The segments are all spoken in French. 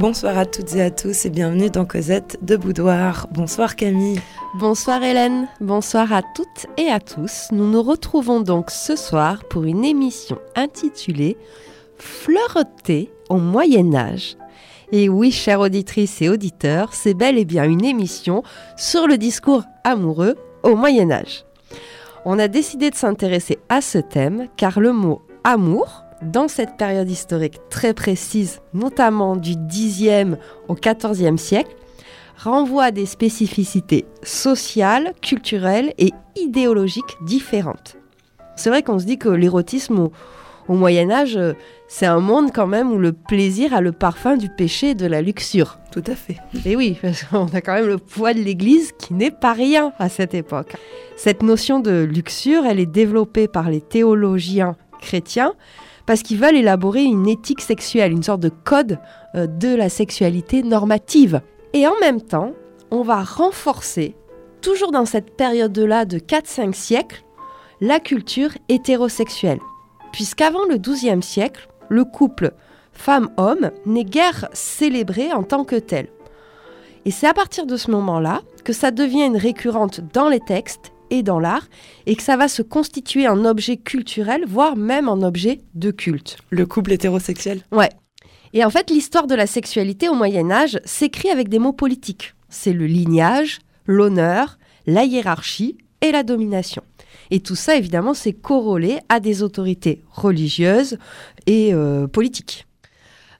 Bonsoir à toutes et à tous et bienvenue dans Cosette de Boudoir. Bonsoir Camille. Bonsoir Hélène, bonsoir à toutes et à tous. Nous nous retrouvons donc ce soir pour une émission intitulée Fleureter au Moyen Âge. Et oui, chères auditrices et auditeurs, c'est bel et bien une émission sur le discours amoureux au Moyen Âge. On a décidé de s'intéresser à ce thème car le mot amour, dans cette période historique très précise, notamment du 10e au 14e siècle, renvoie à des spécificités sociales, culturelles et idéologiques différentes. C'est vrai qu'on se dit que l'érotisme au, au Moyen Âge, euh, c'est un monde quand même où le plaisir a le parfum du péché et de la luxure. Tout à fait. Et oui, parce qu'on a quand même le poids de l'Église qui n'est pas rien à cette époque. Cette notion de luxure, elle est développée par les théologiens chrétiens parce qu'ils veulent élaborer une éthique sexuelle, une sorte de code euh, de la sexualité normative. Et en même temps, on va renforcer, toujours dans cette période-là de 4-5 siècles, la culture hétérosexuelle. Puisqu'avant le XIIe siècle, le couple femme-homme n'est guère célébré en tant que tel. Et c'est à partir de ce moment-là que ça devient une récurrente dans les textes et dans l'art, et que ça va se constituer en objet culturel, voire même en objet de culte. Le couple hétérosexuel Ouais. Et en fait, l'histoire de la sexualité au Moyen Âge s'écrit avec des mots politiques. C'est le lignage, l'honneur, la hiérarchie et la domination. Et tout ça, évidemment, c'est corrélé à des autorités religieuses et euh, politiques.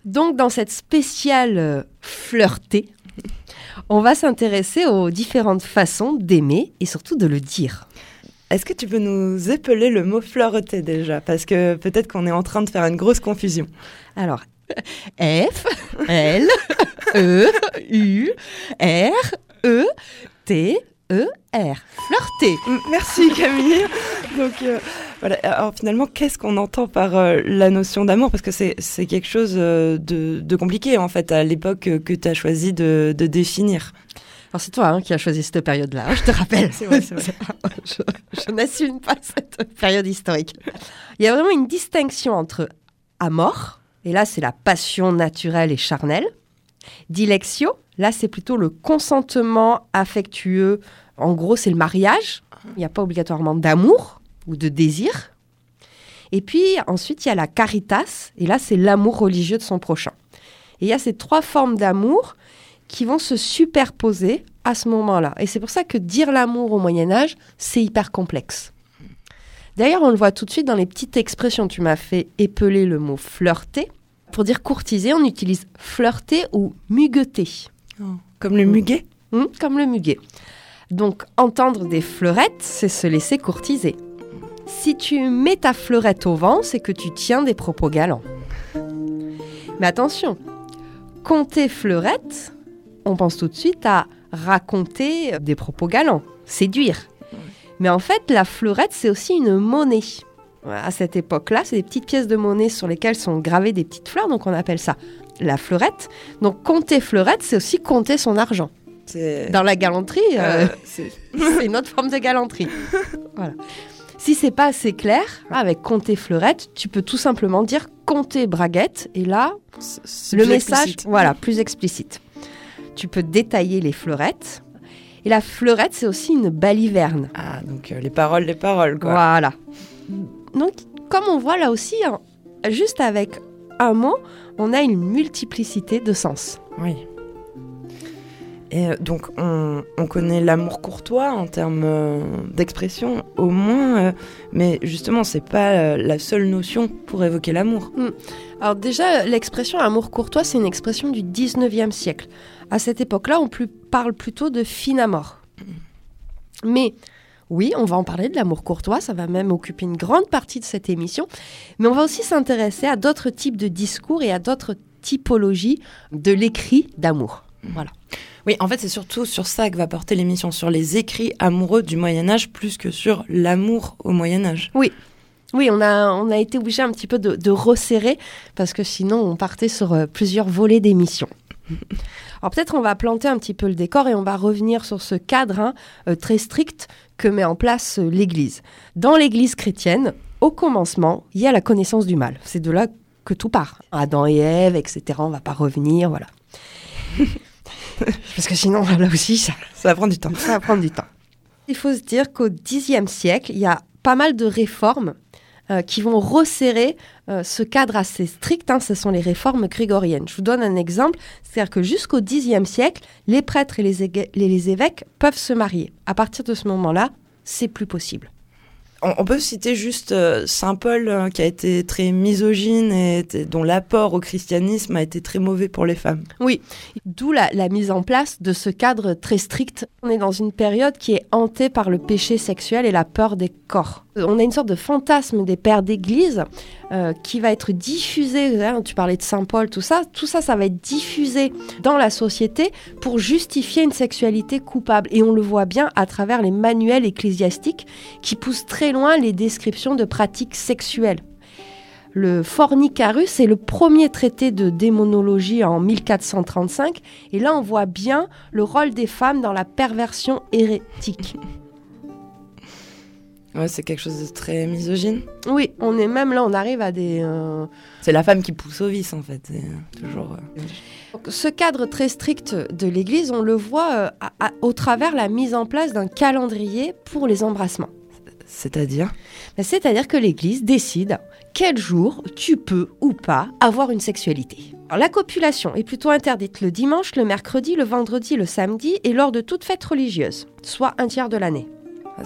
Donc, dans cette spéciale euh, flirtée, on va s'intéresser aux différentes façons d'aimer et surtout de le dire. Est-ce que tu peux nous épeler le mot fleureter déjà? Parce que peut-être qu'on est en train de faire une grosse confusion. Alors, F, L, E, U, R, E, T, E, R. Flirter. Merci Camille. Donc euh, voilà. Alors finalement, qu'est-ce qu'on entend par euh, la notion d'amour? Parce que c'est quelque chose euh, de, de compliqué en fait à l'époque euh, que tu as choisi de, de définir. Alors c'est toi hein, qui as choisi cette période-là, hein, je te rappelle. C'est vrai, c'est vrai. je je n'assume pas cette période historique. Il y a vraiment une distinction entre amor, et là c'est la passion naturelle et charnelle. Dilectio, là c'est plutôt le consentement affectueux. En gros, c'est le mariage. Il n'y a pas obligatoirement d'amour ou de désir. Et puis ensuite, il y a la caritas, et là c'est l'amour religieux de son prochain. Et il y a ces trois formes d'amour qui vont se superposer à ce moment-là. Et c'est pour ça que dire l'amour au Moyen Âge, c'est hyper complexe. D'ailleurs, on le voit tout de suite dans les petites expressions. Tu m'as fait épeler le mot flirter. Pour dire courtiser, on utilise flirter ou mugueter. Comme le muguet Hum, comme le muguet. Donc, entendre des fleurettes, c'est se laisser courtiser. Si tu mets ta fleurette au vent, c'est que tu tiens des propos galants. Mais attention, compter fleurette, on pense tout de suite à raconter des propos galants, séduire. Mais en fait, la fleurette, c'est aussi une monnaie. À cette époque-là, c'est des petites pièces de monnaie sur lesquelles sont gravées des petites fleurs, donc on appelle ça la fleurette. Donc compter fleurette, c'est aussi compter son argent. Dans la galanterie, euh, euh, c'est une autre forme de galanterie. voilà. Si c'est pas assez clair, avec compter fleurette, tu peux tout simplement dire compter braguette, et là, le message, explicite. voilà, plus explicite. Tu peux détailler les fleurettes. Et la fleurette, c'est aussi une baliverne. Ah, donc euh, les paroles, les paroles, quoi. Voilà. Donc, comme on voit là aussi, hein, juste avec un mot, on a une multiplicité de sens. Oui. Et euh, donc, on, on connaît l'amour courtois en termes euh, d'expression, au moins, euh, mais justement, c'est pas euh, la seule notion pour évoquer l'amour. Alors déjà, l'expression amour courtois, c'est une expression du 19e siècle. À cette époque-là, on plus- parle plutôt de fin amour. Mais oui, on va en parler de l'amour courtois, ça va même occuper une grande partie de cette émission, mais on va aussi s'intéresser à d'autres types de discours et à d'autres typologies de l'écrit d'amour. Voilà. Oui, en fait, c'est surtout sur ça que va porter l'émission, sur les écrits amoureux du Moyen-Âge, plus que sur l'amour au Moyen-Âge. Oui, on a, on a été obligé un petit peu de, de resserrer parce que sinon on partait sur euh, plusieurs volets d'émissions. Alors peut-être on va planter un petit peu le décor et on va revenir sur ce cadre hein, euh, très strict que met en place euh, l'Église. Dans l'Église chrétienne, au commencement, il y a la connaissance du mal. C'est de là que tout part. Adam et Ève, etc. On va pas revenir, voilà. Parce que sinon, là aussi, ça, Ça va prendre du temps. ça va prendre du temps. Il faut se dire qu'au Xe siècle, il y a pas mal de réformes euh, qui vont resserrer euh, ce cadre assez strict. hein. ce sont les réformes grégoriennes. Je vous donne un exemple. C'est-à-dire que jusqu'au Xe siècle, les prêtres et les- les évêques peuvent se marier. À partir de ce moment-là, c'est plus possible. On, peut citer juste euh, Saint Paul euh, qui a été très misogyne et dont l'apport au christianisme a été très mauvais pour les femmes. Oui, d'où la, la mise en place de ce cadre très strict. On est dans une période qui est hantée par le péché sexuel et la peur des corps. On a une sorte de fantasme des pères d'église euh, qui va être diffusé, hein, tu parlais de Saint Paul, tout ça, tout ça, ça va être diffusé dans la société pour justifier une sexualité coupable. Et on le voit bien à travers les manuels ecclésiastiques qui poussent très loin les descriptions de pratiques sexuelles. Le Fornicarus est le premier traité de démonologie en 1435 et là on voit bien le rôle des femmes dans la perversion hérétique. Ouais, c'est quelque chose de très misogyne. Oui, on est même là, on arrive à des... euh, C'est la femme qui pousse au vice en fait. Euh, toujours. euh, Donc, ce cadre très strict de l'Église, on le voit euh, à- à- au travers la mise en place d'un calendrier pour les embrassements. C'est-à-dire? Ben, C'est-à-dire que l'Église décide quel jour tu peux ou pas avoir une sexualité. Alors, la copulation est plutôt interdite le dimanche, le mercredi, le vendredi, le samedi et lors de toute fête religieuse, soit un tiers de l'année. Ah,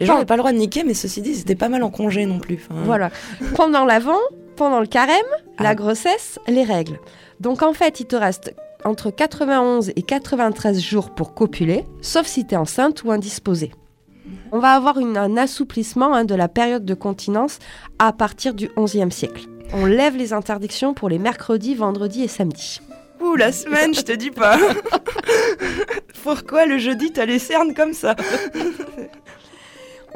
Les gens n'avaient pas le droit de niquer, mais ceci dit, c'était pas mal en congé non plus. Enfin, Voilà. Pendant l'avant, pendant le carême, la Ah. grossesse, les règles. Donc en fait, il te reste entre 91 et 93 jours pour copuler, sauf si tu es enceinte ou indisposée. On va avoir une- un assouplissement hein, de la période de continence à partir du XIe siècle. On lève les interdictions pour les mercredis, vendredis et samedis. Ouh, la semaine, je te dis pas. Pourquoi le jeudi t'as les cernes comme ça?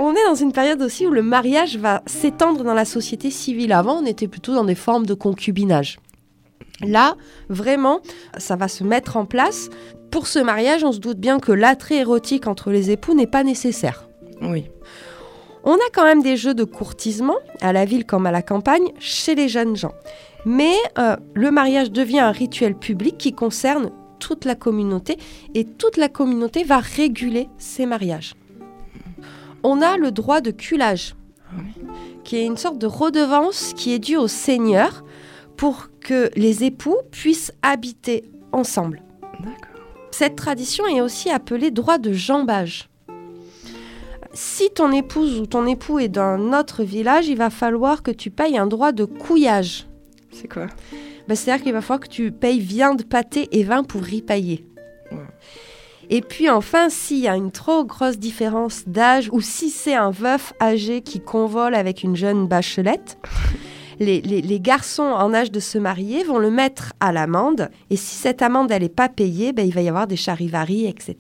On est dans une période aussi où le mariage va s'étendre dans la société civile. Avant, on était plutôt dans des formes de concubinage. Là, vraiment, ça va se mettre en place. Pour ce mariage, on se doute bien que l'attrait érotique entre les époux n'est pas nécessaire. Oui. On a quand même des jeux de courtisement, à la ville comme à la campagne, chez les jeunes gens. Mais euh, le mariage devient un rituel public qui concerne toute la communauté et toute la communauté va réguler ces mariages. On a le droit de culage, qui est une sorte de redevance qui est due au Seigneur pour que les époux puissent habiter ensemble. Cette tradition est aussi appelée droit de jambage. Si ton épouse ou ton époux est d'un autre village, il va falloir que tu payes un droit de couillage. C'est quoi? Ben, C'est-à-dire qu'il va falloir que tu payes viande, pâté et vin pour ripailler. Ouais. Et puis enfin, s'il y a une trop grosse différence d'âge ou si c'est un veuf âgé qui convole avec une jeune bachelette, les, les- les garçons en âge de se marier vont le mettre à l'amende. Et si cette amende elle n'est pas payée, ben, il va y avoir des charivaris, etc.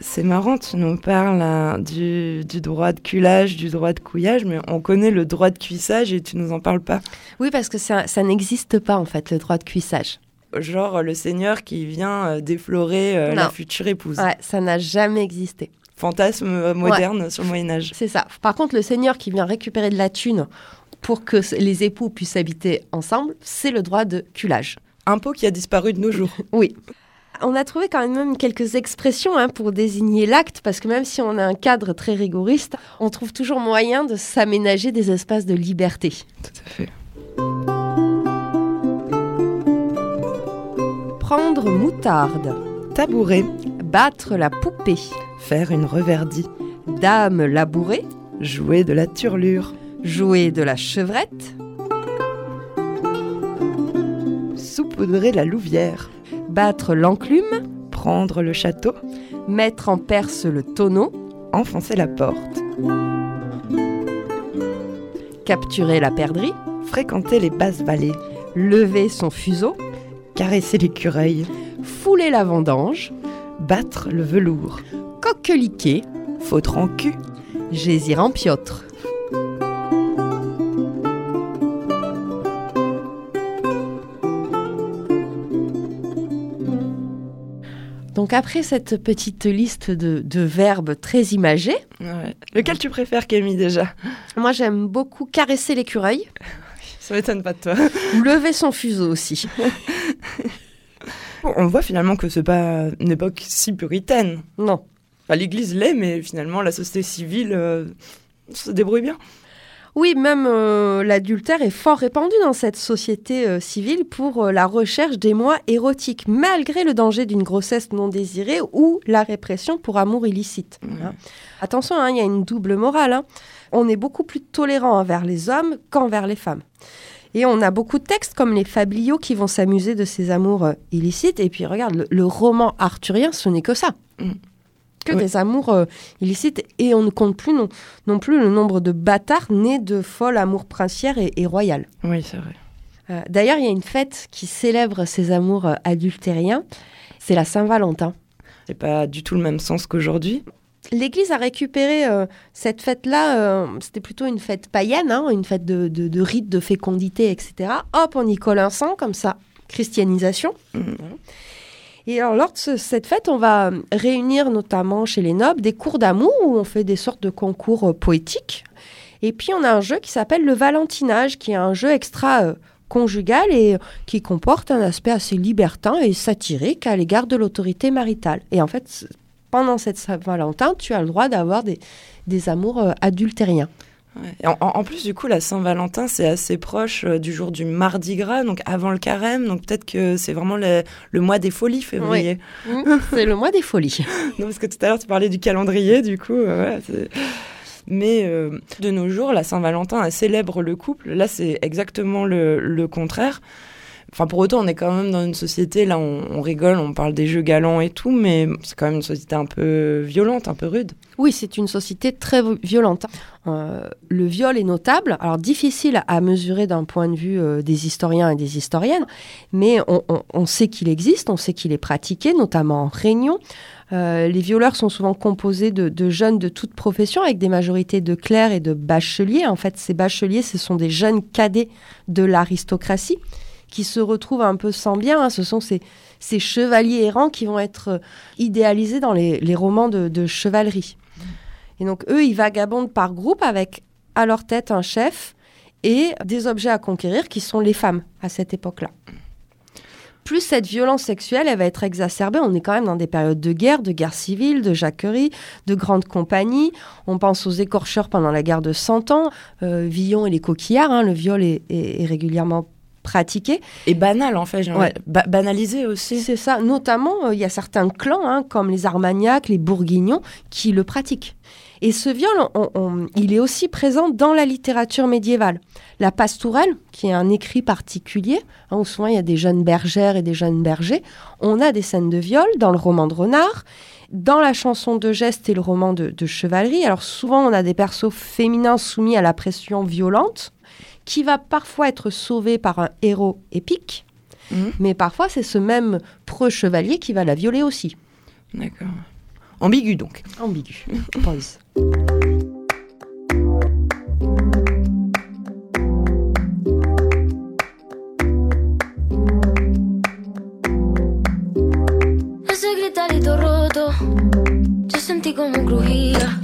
C'est marrant, tu nous parles hein, du, du droit de culage, du droit de couillage, mais on connaît le droit de cuissage et tu nous en parles pas. Oui, parce que ça, ça n'existe pas en fait, le droit de cuissage. Genre le seigneur qui vient euh, déflorer euh, la future épouse. Ouais, ça n'a jamais existé. Fantasme euh, moderne sur le Moyen Âge. C'est ça. Par contre, le seigneur qui vient récupérer de la thune pour que les époux puissent habiter ensemble, c'est le droit de culage. Impôt qui a disparu de nos jours. Oui. On a trouvé quand même quelques expressions hein, pour désigner l'acte, parce que même si on a un cadre très rigoriste, on trouve toujours moyen de s'aménager des espaces de liberté. Tout à fait. Prendre moutarde, Tabouret, battre la poupée, faire une reverdie, dame labourée, jouer de la turlure, jouer de la chevrette, saupoudrer la louvière, battre l'enclume, prendre le château, mettre en perce le tonneau, enfoncer la porte, capturer la perdrix, fréquenter les basses vallées, lever son fuseau, caresser l'écureuil, fouler la vendange, battre le velours, coqueliquer, foutre en cul, gésir en piotre. Donc après cette petite liste de, de verbes très imagés, Ouais. Lequel tu préfères, Camille, déjà? moi j'aime beaucoup caresser l'écureuil Ça m'étonne pas de toi. ou lever son fuseau aussi. On voit finalement que c'est pas une époque si puritaine. Non. Enfin, L'Église l'est, mais finalement la société civile euh, se débrouille bien. Oui, même euh, l'adultère est fort répandu dans cette société euh, civile pour euh, la recherche d'émoi érotiques, malgré le danger d'une grossesse non désirée ou la répression pour amour illicite. Hein. Attention, hein, il y a une double morale. hein. On est beaucoup plus tolérant envers les hommes qu'envers les femmes. Et on a beaucoup de textes comme les fabliaux qui vont s'amuser de ces amours euh, illicites. Et puis regarde, le, le roman arthurien, ce n'est que ça. Mm. Que Oui. des amours euh, illicites. Et on ne compte plus non, non plus le nombre de bâtards nés de folles amours princières et, et royales. Oui, c'est vrai. Euh, D'ailleurs, il y a une fête qui célèbre ces amours euh, adultériens. C'est la Saint-Valentin. C'est pas du tout le même sens qu'aujourd'hui. L'Église a récupéré euh, cette fête-là, euh, c'était plutôt une fête païenne, hein, une fête de, de, de rite, de fécondité, etc. Hop, on y colle un sang, comme ça, christianisation. Mhm. Et alors, lors de ce- cette fête, on va euh, réunir notamment chez les nobles des cours d'amour où on fait des sortes de concours euh, poétiques. Et puis, on a un jeu qui s'appelle le Valentinage, qui est un jeu extra conjugal et qui comporte un aspect assez libertin et satirique à l'égard de l'autorité maritale. Et en fait, pendant cette Saint-Valentin, tu as le droit d'avoir des, des amours euh, adultériens. Ouais. En, plus, du coup, la Saint-Valentin, c'est assez proche euh, du jour du Mardi Gras, donc avant le carême. Donc peut-être que c'est vraiment le, le mois des folies, février. C'est le mois des folies. Non, parce que tout à l'heure, tu parlais du calendrier, du coup. euh, Mais euh, de nos jours, la Saint-Valentin célèbre le couple. Là, c'est exactement le, le contraire. Enfin, pour autant, on est quand même dans une société, là, on, on rigole, on parle des jeux galants et tout, mais c'est quand même une société un peu violente, un peu rude. Oui, c'est une société très vi- violente. Euh, le viol est notable, alors difficile à mesurer d'un point de vue euh, des historiens et des historiennes, mais on sait qu'il existe, on sait qu'il est pratiqué, notamment en réunion. Euh, les violeurs sont souvent composés de, de jeunes de toute profession, avec des majorités de clercs et de bacheliers. En fait, ces bacheliers, ce sont des jeunes cadets de l'aristocratie qui se retrouvent un peu sans bien. hein. Ce sont ces, ces chevaliers errants qui vont être euh, idéalisés dans les, les romans de, de chevalerie. Et donc, eux, ils vagabondent par groupe avec à leur tête un chef et des objets à conquérir qui sont les femmes à cette époque-là. Plus cette violence sexuelle, elle va être exacerbée. On est quand même dans des périodes de guerre, de guerre civile, de jacquerie, de grandes compagnies. On pense aux écorcheurs pendant la guerre de Cent Ans, euh, Villon et les coquillards. hein. le viol est, est- est régulièrement pratiqué. Et banal, en fait, j'ai Ouais. ba- banalisé aussi. C'est ça. Notamment, euh, il y a certains clans, hein, comme les Armagnacs, les Bourguignons, qui le pratiquent. Et ce viol, on- on- il est aussi présent dans la littérature médiévale. La pastourelle, qui est un écrit particulier, hein, où souvent il y a des jeunes bergères et des jeunes bergers, on a des scènes de viol dans le roman de Renard, dans la chanson de geste et le roman de, de chevalerie. Alors souvent, on a des persos féminins soumis à la pression violente, qui va parfois être sauvé par un héros épique, Mhm. mais parfois c'est ce même preux chevalier qui va la violer aussi. D'accord. Ambigu, donc. Ambigu. Pause. Ese gritarito roto, yo sentí como crujía.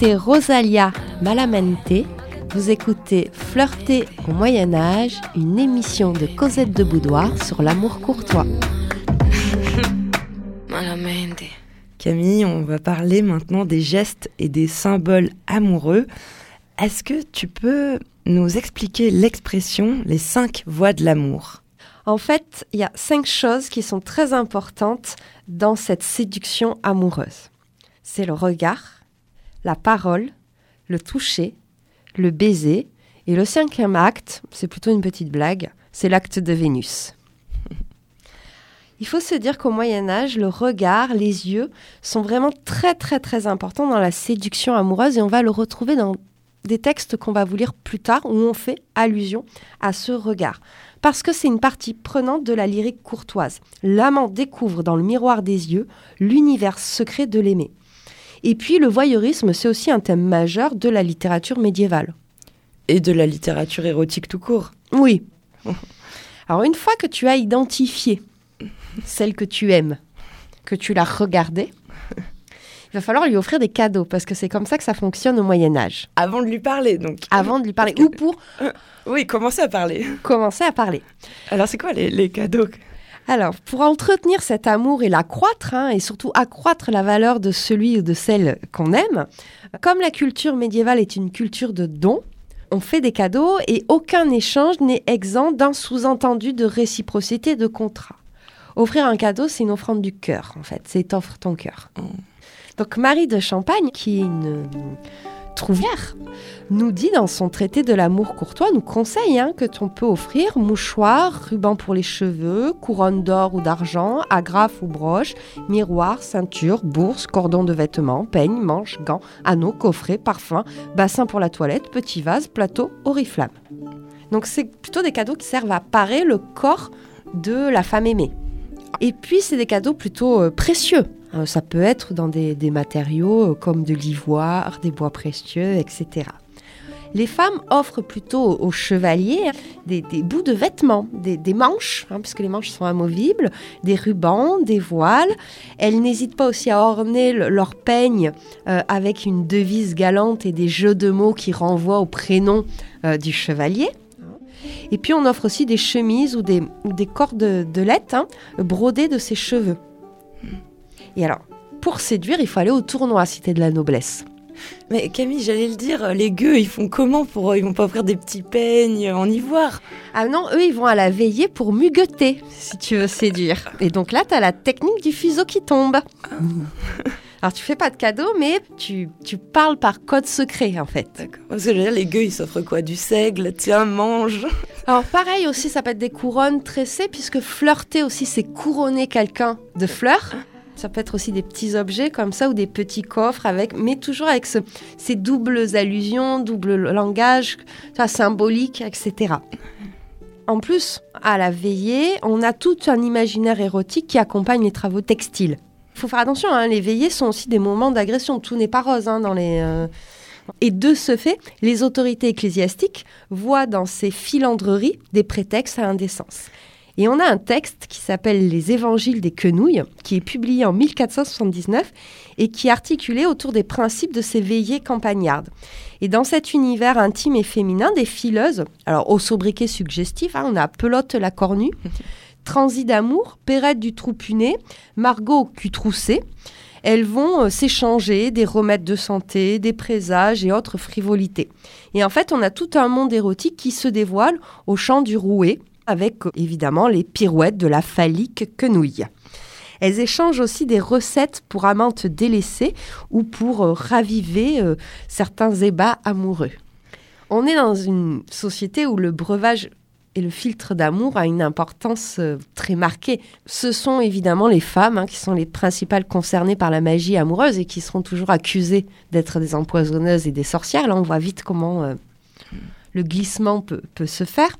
C'était Rosalia Malamente. Vous écoutez Flirter au Moyen Âge, une émission de Cosette de Boudoir sur l'amour courtois. Malamente. Camille, on va parler maintenant des gestes et des symboles amoureux. Est-ce que tu peux nous expliquer l'expression les cinq voies de l'amour? En fait, il y a cinq choses qui sont très importantes dans cette séduction amoureuse. C'est le regard, la parole, le toucher, le baiser, et le cinquième acte, c'est plutôt une petite blague, c'est l'acte de Vénus. Il faut se dire qu'au Moyen Âge, le regard, les yeux sont vraiment très très très importants dans la séduction amoureuse et on va le retrouver dans des textes qu'on va vous lire plus tard où on fait allusion à ce regard. Parce que c'est une partie prenante de la lyrique courtoise. L'amant découvre dans le miroir des yeux l'univers secret de l'aimé. Et puis le voyeurisme, c'est aussi un thème majeur de la littérature médiévale. Et de la littérature érotique tout court. Oui. Alors une fois que tu as identifié celle que tu aimes, que tu l'as regardée, il va falloir lui offrir des cadeaux parce que c'est comme ça que ça fonctionne au Moyen Âge. Avant de lui parler, donc. Avant de lui parler ou pour Oui, commencez à parler. commencer à parler. Alors, c'est quoi les, les cadeaux Alors, pour entretenir cet amour et l'accroître, hein, et surtout accroître la valeur de celui ou de celle qu'on aime, comme la culture médiévale est une culture de dons, on fait des cadeaux et aucun échange n'est exempt d'un sous-entendu de réciprocité de contrat. Offrir un cadeau, c'est une offrande du cœur, en fait. C'est offre ton cœur. Mm. Donc, Marie de Champagne, qui est une trouvière, nous dit dans son traité de l'amour courtois, nous conseille hein, que l'on peut offrir mouchoir, ruban pour les cheveux, couronne d'or ou d'argent, agrafe ou broche, miroir, ceinture, bourse, cordon de vêtements, peigne, manche, gants, anneaux, coffret, parfum, bassin pour la toilette, petit vase, plateau, oriflamme. Donc c'est plutôt des cadeaux qui servent à parer le corps de la femme aimée. Et puis c'est des cadeaux plutôt euh, précieux. Euh, ça peut être dans des, matériaux euh, comme de l'ivoire, des bois précieux, etc. Les femmes offrent plutôt aux chevaliers des, bouts de vêtements, des, manches, hein, puisque les manches sont amovibles, des rubans, des voiles. Elles n'hésitent pas aussi à orner le- leur peigne euh, avec une devise galante et des jeux de mots qui renvoient au prénom du chevalier. Et puis on offre aussi des chemises ou des, cordes de, de lait hein, brodées de ses cheveux. Et alors, pour séduire, il faut aller au tournoi Cité de la Noblesse. Mais Camille, j'allais le dire, les gueux, ils font comment pour. Ils vont pas offrir des petits peignes en ivoire? Ah non, eux, ils vont à la veillée pour mugueter, si tu veux séduire. Et donc là, tu as la technique du fuseau qui tombe. Alors, tu fais pas de cadeau, mais tu, tu parles par code secret, en fait. D'accord. Parce que je veux dire, les gueux, ils s'offrent quoi? Du seigle Tiens, mange Alors, pareil aussi, ça peut être des couronnes tressées, puisque flirter aussi, c'est couronner quelqu'un de fleurs. Ça peut être aussi des petits objets comme ça ou des petits coffres avec, mais toujours avec ce- ces doubles allusions, double langage, symbolique, etc. En plus, à la veillée, on a tout un imaginaire érotique qui accompagne les travaux textiles. Il faut faire attention, hein, les veillées sont aussi des moments d'agression. Tout n'est pas rose hein, dans les. euh, Et de ce fait, les autorités ecclésiastiques voient dans ces filandreries des prétextes à l'indécence. Et on a un texte qui s'appelle Les Évangiles des quenouilles, qui est publié en 1479 et qui est articulé autour des principes de ces veillées campagnardes. Et dans cet univers intime et féminin, des fileuses, alors au sobriquet suggestif, hein, on a Pelote la cornue, Transi d'amour, Perrette du trou puné, Margot au cul troussé. Elles vont euh, s'échanger des remèdes de santé, des présages et autres frivolités. Et en fait, on a tout un monde érotique qui se dévoile au chant du rouet, avec évidemment les pirouettes de la phallique quenouille. Elles échangent aussi des recettes pour amantes délaissées ou pour euh, raviver euh, certains ébats amoureux. On est dans une société où le breuvage Et le filtre d'amour a une importance euh, très marquée. Ce sont évidemment les femmes hein, qui sont les principales concernées par la magie amoureuse et qui seront toujours accusées d'être des empoisonneuses et des sorcières. Là, on voit vite comment le glissement peut se faire.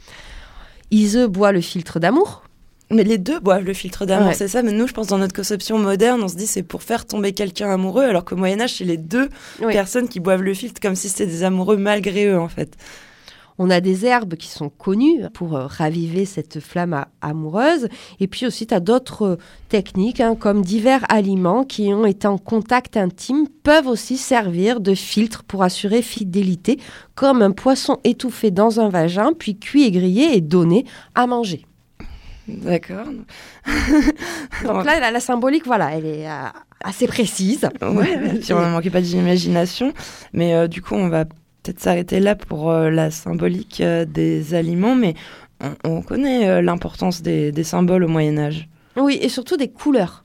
Ise boit le filtre d'amour. Mais les deux boivent le filtre d'amour, Ouais. c'est ça. Mais nous, je pense, dans notre conception moderne, on se dit c'est pour faire tomber quelqu'un amoureux, alors qu'au Moyen-Âge, c'est les deux Oui. personnes qui boivent le filtre comme si c'était des amoureux malgré eux, en fait. On a des herbes qui sont connues pour euh, raviver cette flamme amoureuse. Et puis aussi, tu as d'autres euh, techniques, hein, comme divers aliments qui ont été en contact intime, peuvent aussi servir de filtre pour assurer fidélité, comme un poisson étouffé dans un vagin, puis cuit et grillé et donné à manger. D'accord. Donc là, la, la symbolique, voilà, elle est euh, assez précise. Ouais, ouais, puis on ne manquait pas d'imagination. Mais euh, du coup, on va peut-être s'arrêter là pour euh, la symbolique euh, des aliments. Mais on, on connaît euh, l'importance des, des symboles au Moyen-Âge. Oui, et surtout des couleurs.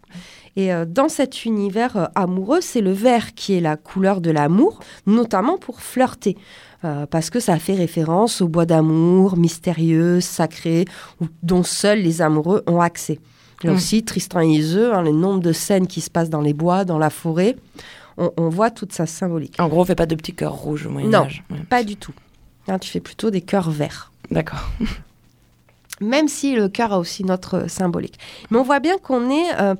Et dans cet univers amoureux, c'est le vert qui est la couleur de l'amour, notamment pour flirter. Parce que ça fait référence au bois d'amour, mystérieux, sacré, où- dont seuls les amoureux ont accès. Et Mm. aussi, Tristan et Iseux, hein, le nombre de scènes qui se passent dans les bois, dans la forêt, on, on voit toute sa symbolique. En gros, on fait pas de petits cœurs rouges au Moyen-Âge. Ouais. Pas du tout. Hein, tu fais plutôt des cœurs verts. D'accord. même si le cœur a aussi notre symbolique. Mais on voit bien qu'on est euh,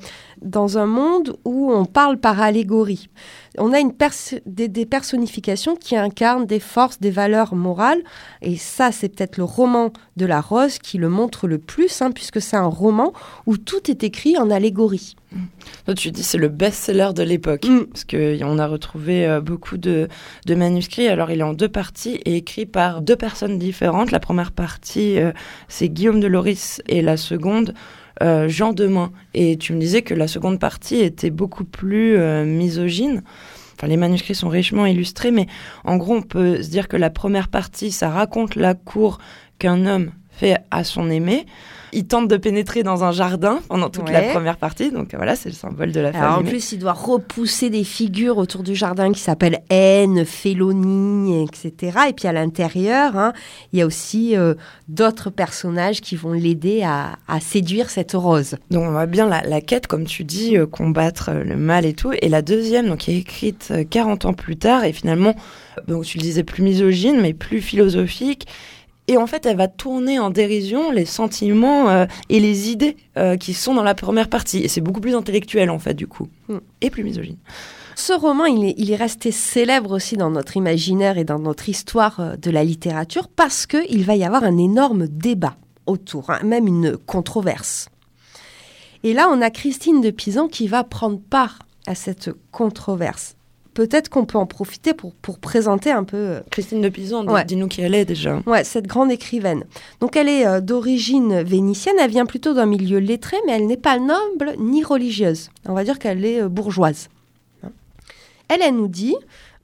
dans un monde où on parle par allégorie. On a une pers- des, des personnifications qui incarnent des forces, des valeurs morales, et ça, c'est peut-être le roman de la Rose qui le montre le plus, hein, puisque c'est un roman où tout est écrit en allégorie. Tu dis c'est le best-seller de l'époque. Mm. Parce qu'on a retrouvé euh, beaucoup de, de manuscrits. Alors, il est en deux parties et écrit par deux personnes différentes. La première partie, euh, c'est Guillaume de Loris et la seconde, euh, Jean Demain. Et tu me disais que la seconde partie était beaucoup plus euh, misogyne. Enfin, les manuscrits sont richement illustrés, mais en gros, on peut se dire que la première partie, ça raconte la cour qu'un homme fait à son aimé. Il tente de pénétrer dans un jardin pendant toute la première partie, donc voilà, c'est le symbole de la Alors, en femme. aimée. plus, il doit repousser des figures autour du jardin qui s'appellent haine, félonie, etc. Et puis à l'intérieur, hein, il y a aussi euh, d'autres personnages qui vont l'aider à, à séduire cette rose. Donc on voit bien la, la quête, comme tu dis, euh, combattre euh, le mal et tout. Et la deuxième, donc, qui est écrite euh, 40 ans plus tard, et finalement, donc tu le disais, plus misogyne, mais plus philosophique. Et en fait, elle va tourner en dérision les sentiments euh, et les idées euh, qui sont dans la première partie. Et c'est beaucoup plus intellectuel, en fait, du coup. Mm. Et plus misogyne. Ce roman, il est, il est resté célèbre aussi dans notre imaginaire et dans notre histoire euh, de la littérature parce qu'il va y avoir un énorme débat autour, hein, même une controverse. Et là, on a Christine de Pisan qui va prendre part à cette controverse. Peut-être qu'on peut en profiter pour, pour présenter un peu euh, Christine de Pizan, Ouais. dis-nous qui elle est déjà. Ouais, cette grande écrivaine. Donc elle est euh, d'origine vénitienne, elle vient plutôt d'un milieu lettré, mais elle n'est pas noble ni religieuse. On va dire qu'elle est euh, bourgeoise. Hein. Elle, elle nous dit,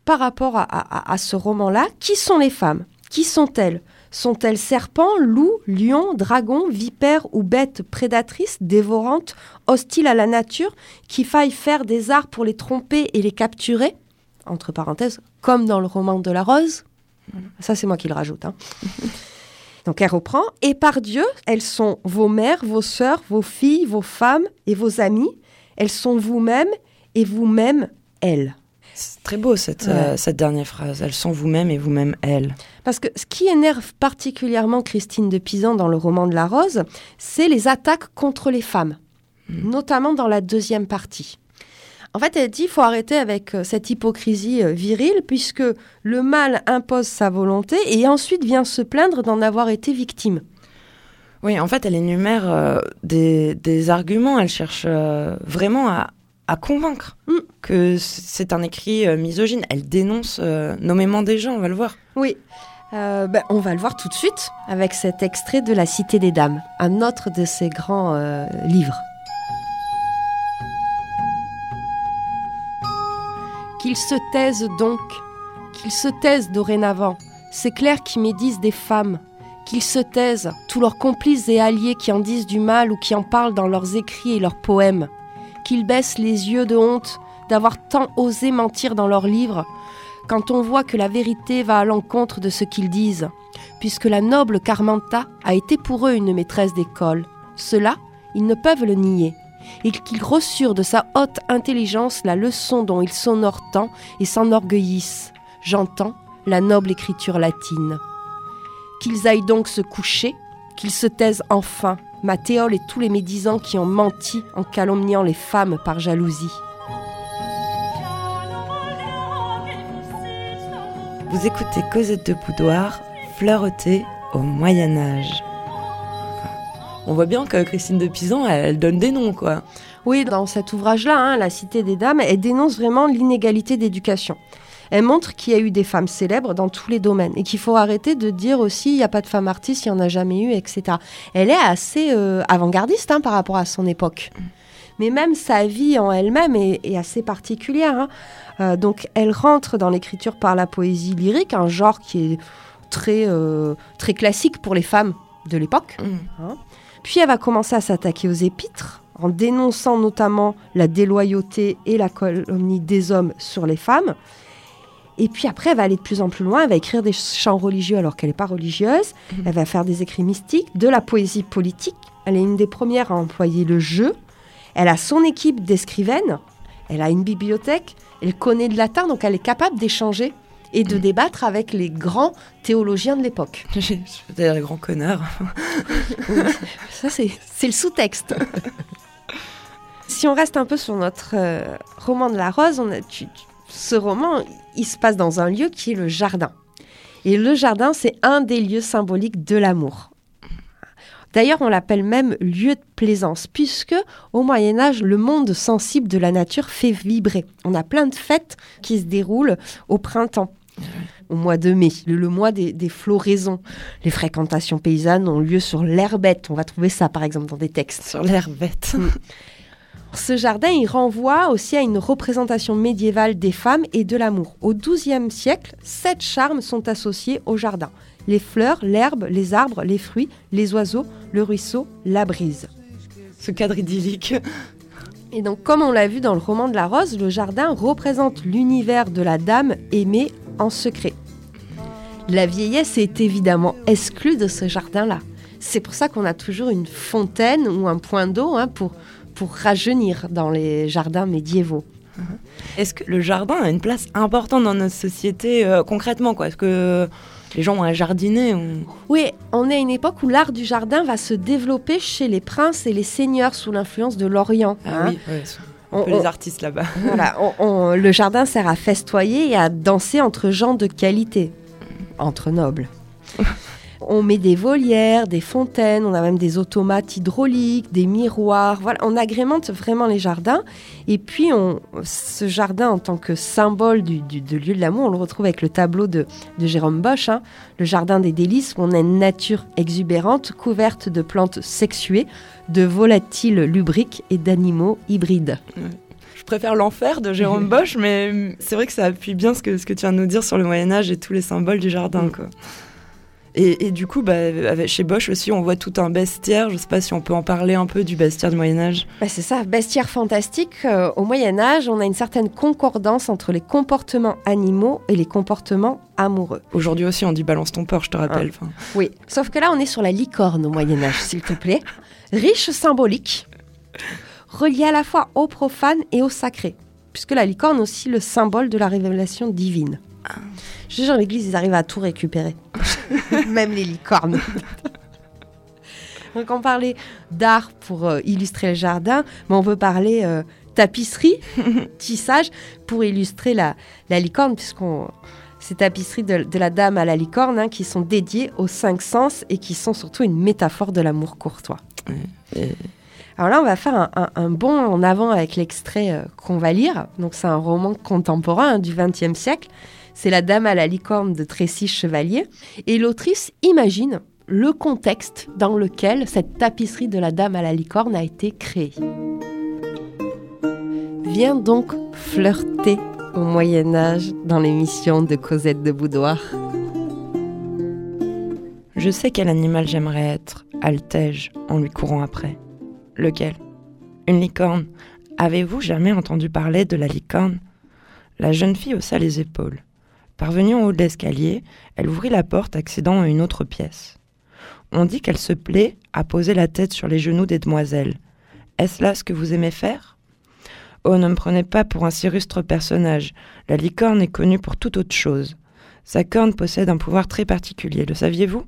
par rapport à, à- à ce roman-là, qui sont les femmes? Qui sont-elles? Sont-elles serpents, loups, lions, dragons, vipères ou bêtes prédatrices, dévorantes, hostiles à la nature, qui faillent faire des arts pour les tromper et les capturer? Entre parenthèses, comme dans le roman de la Rose. Ça, c'est moi qui le rajoute. hein. Donc elle reprend. Et par Dieu, elles sont vos mères, vos sœurs, vos filles, vos femmes et vos amies. Elles sont vous-même et vous-même elles. C'est très beau, cette, Ouais. euh, cette dernière phrase. Elles sont vous-même et vous-même elles. Parce que ce qui énerve particulièrement Christine de Pisan dans le roman de la Rose, c'est les attaques contre les femmes, notamment dans la deuxième partie. En fait, elle dit qu'il faut arrêter avec euh, cette hypocrisie euh, virile, puisque le mal impose sa volonté et ensuite vient se plaindre d'en avoir été victime. Oui, en fait, elle énumère euh, des, des arguments. Elle cherche vraiment à, à convaincre Mm. que c'est un écrit euh, misogyne. Elle dénonce euh, nommément des gens, on va le voir. Oui. Euh, ben, on va le voir tout de suite avec cet extrait de La Cité des Dames, un autre de ses grands euh, livres. Qu'ils se taisent donc, qu'ils se taisent dorénavant, ces clercs qui médisent des femmes, qu'ils se taisent, tous leurs complices et alliés qui en disent du mal ou qui en parlent dans leurs écrits et leurs poèmes, qu'ils baissent les yeux de honte d'avoir tant osé mentir dans leurs livres, quand on voit que la vérité va à l'encontre de ce qu'ils disent, puisque la noble Carmenta a été pour eux une maîtresse d'école. Cela, ils ne peuvent le nier, et qu'ils reçurent de sa haute intelligence la leçon dont ils s'honorent tant et s'enorgueillissent. J'entends la noble écriture latine. Qu'ils aillent donc se coucher, qu'ils se taisent enfin, Mathéole et tous les médisants qui ont menti en calomniant les femmes par jalousie. Vous écoutez Cosette de Boudoir, fleurotée au Moyen Âge. On voit bien que Christine de Pisan, elle, elle donne des noms, quoi. Oui, dans cet ouvrage-là, hein, La Cité des Dames, elle dénonce vraiment l'inégalité d'éducation. Elle montre qu'il y a eu des femmes célèbres dans tous les domaines et qu'il faut arrêter de dire aussi il n'y a pas de femmes artistes, il n'y en a jamais eu, etc. Elle est assez euh, avant-gardiste hein, par rapport à son époque. Mais même sa vie en elle-même est, est assez particulière. hein. Euh, donc elle rentre dans l'écriture par la poésie lyrique, un genre qui est très, euh, très classique pour les femmes de l'époque. Puis elle va commencer à s'attaquer aux épîtres, en dénonçant notamment la déloyauté et la calomnie des hommes sur les femmes. Et puis après, elle va aller de plus en plus loin, elle va écrire des chants religieux alors qu'elle n'est pas religieuse, elle va faire des écrits mystiques, de la poésie politique. Elle est une des premières à employer le jeu. Elle a son équipe d'escrivaines, elle a une bibliothèque, elle connaît le latin, donc elle est capable d'échanger et de débattre avec les grands théologiens de l'époque. C'est-à-dire les grands connards. Ça, c'est c'est le sous-texte. si on reste un peu sur notre euh, roman de la rose, on a, tu- tu- ce roman, il se passe dans un lieu qui est le jardin. Et le jardin, c'est un des lieux symboliques de l'amour. D'ailleurs, on l'appelle même lieu de plaisance, puisque au Moyen Âge, le monde sensible de la nature fait vibrer. On a plein de fêtes qui se déroulent au printemps, au mois de mai, le, le mois des, des floraisons. Les fréquentations paysannes ont lieu sur l'herbette. On va trouver ça, par exemple, dans des textes. Sur l'air bête. Ce jardin, il renvoie aussi à une représentation médiévale des femmes et de l'amour. Au XIIe siècle, sept charmes sont associés au jardin. Les fleurs, l'herbe, les arbres, les fruits, les oiseaux, le ruisseau, la brise. Ce cadre idyllique. Et donc, comme on l'a vu dans le roman de la rose, le jardin représente l'univers de la dame aimée en secret. La vieillesse est évidemment exclue de ce jardin-là. C'est pour ça qu'on a toujours une fontaine ou un point d'eau hein, pour, pour rajeunir dans les jardins médiévaux. Est-ce que le jardin a une place importante dans notre société euh, concrètement quoi? Est-ce que les gens ont un jardiner ou... Oui, on est à une époque où l'art du jardin va se développer chez les princes et les seigneurs sous l'influence de l'Orient. Ah hein. oui, ouais, On- les artistes là-bas. Voilà, on- on- le jardin sert à festoyer et à danser entre gens de qualité, entre nobles. On met des volières, des fontaines, on a même des automates hydrauliques, des miroirs. Voilà, on agrémente vraiment les jardins. Et puis, on, ce jardin, en tant que symbole du, du- de lieu de l'amour, on le retrouve avec le tableau de, de Jérôme Bosch, hein, le jardin des délices, où on a une nature exubérante, couverte de plantes sexuées, de volatiles lubriques et d'animaux hybrides. Je préfère l'enfer de Jérôme Bosch, mais c'est vrai que ça appuie bien ce que, ce que tu viens de nous dire sur le Moyen Âge et tous les symboles du jardin. Mm. Quoi. Et, et du coup, bah, avec- chez Bosch aussi, on voit tout un bestiaire. Je sais pas si on peut en parler un peu du bestiaire du Moyen Âge. Bah, c'est ça, bestiaire fantastique. euh, au Moyen Âge, on a une certaine concordance entre les comportements animaux et les comportements amoureux. Aujourd'hui aussi, on dit balance ton porc, je te rappelle. Enfin, Oui, sauf que là, on est sur la licorne au Moyen Âge, s'il te plaît. Riche symbolique, reliée à la fois au profane et au sacré, puisque la licorne est aussi le symbole de la révélation divine. Je te jure, l'Église, ils arrivent à tout récupérer. Même les licornes. Donc on parlait d'art pour euh, illustrer le jardin, mais on peut parler euh, tapisserie, tissage, pour illustrer la, la licorne, puisqu'on ces tapisseries de, de la dame à la licorne hein, qui sont dédiées aux cinq sens et qui sont surtout une métaphore de l'amour courtois. Alors là, on va faire un, un- un bond en avant avec l'extrait euh, qu'on va lire. Donc c'est un roman contemporain hein, du XXe siècle. C'est La Dame à la licorne de Tracy Chevalier. Et l'autrice imagine le contexte dans lequel cette tapisserie de la Dame à la licorne a été créée. Viens donc flirter au Moyen Âge dans l'émission de Cosette de Boudoir. Je sais quel animal j'aimerais être, Altège, en lui courant après. Lequel? Une licorne. Avez-vous jamais entendu parler de la licorne? La jeune fille haussa les épaules. Parvenue en haut de l'escalier, elle ouvrit la porte accédant à une autre pièce. On dit qu'elle se plaît à poser la tête sur les genoux des demoiselles. Est-ce là ce que vous aimez faire? Oh, ne me prenez pas pour un si rustre personnage. La licorne est connue pour toute autre chose. Sa corne possède un pouvoir très particulier, le saviez-vous?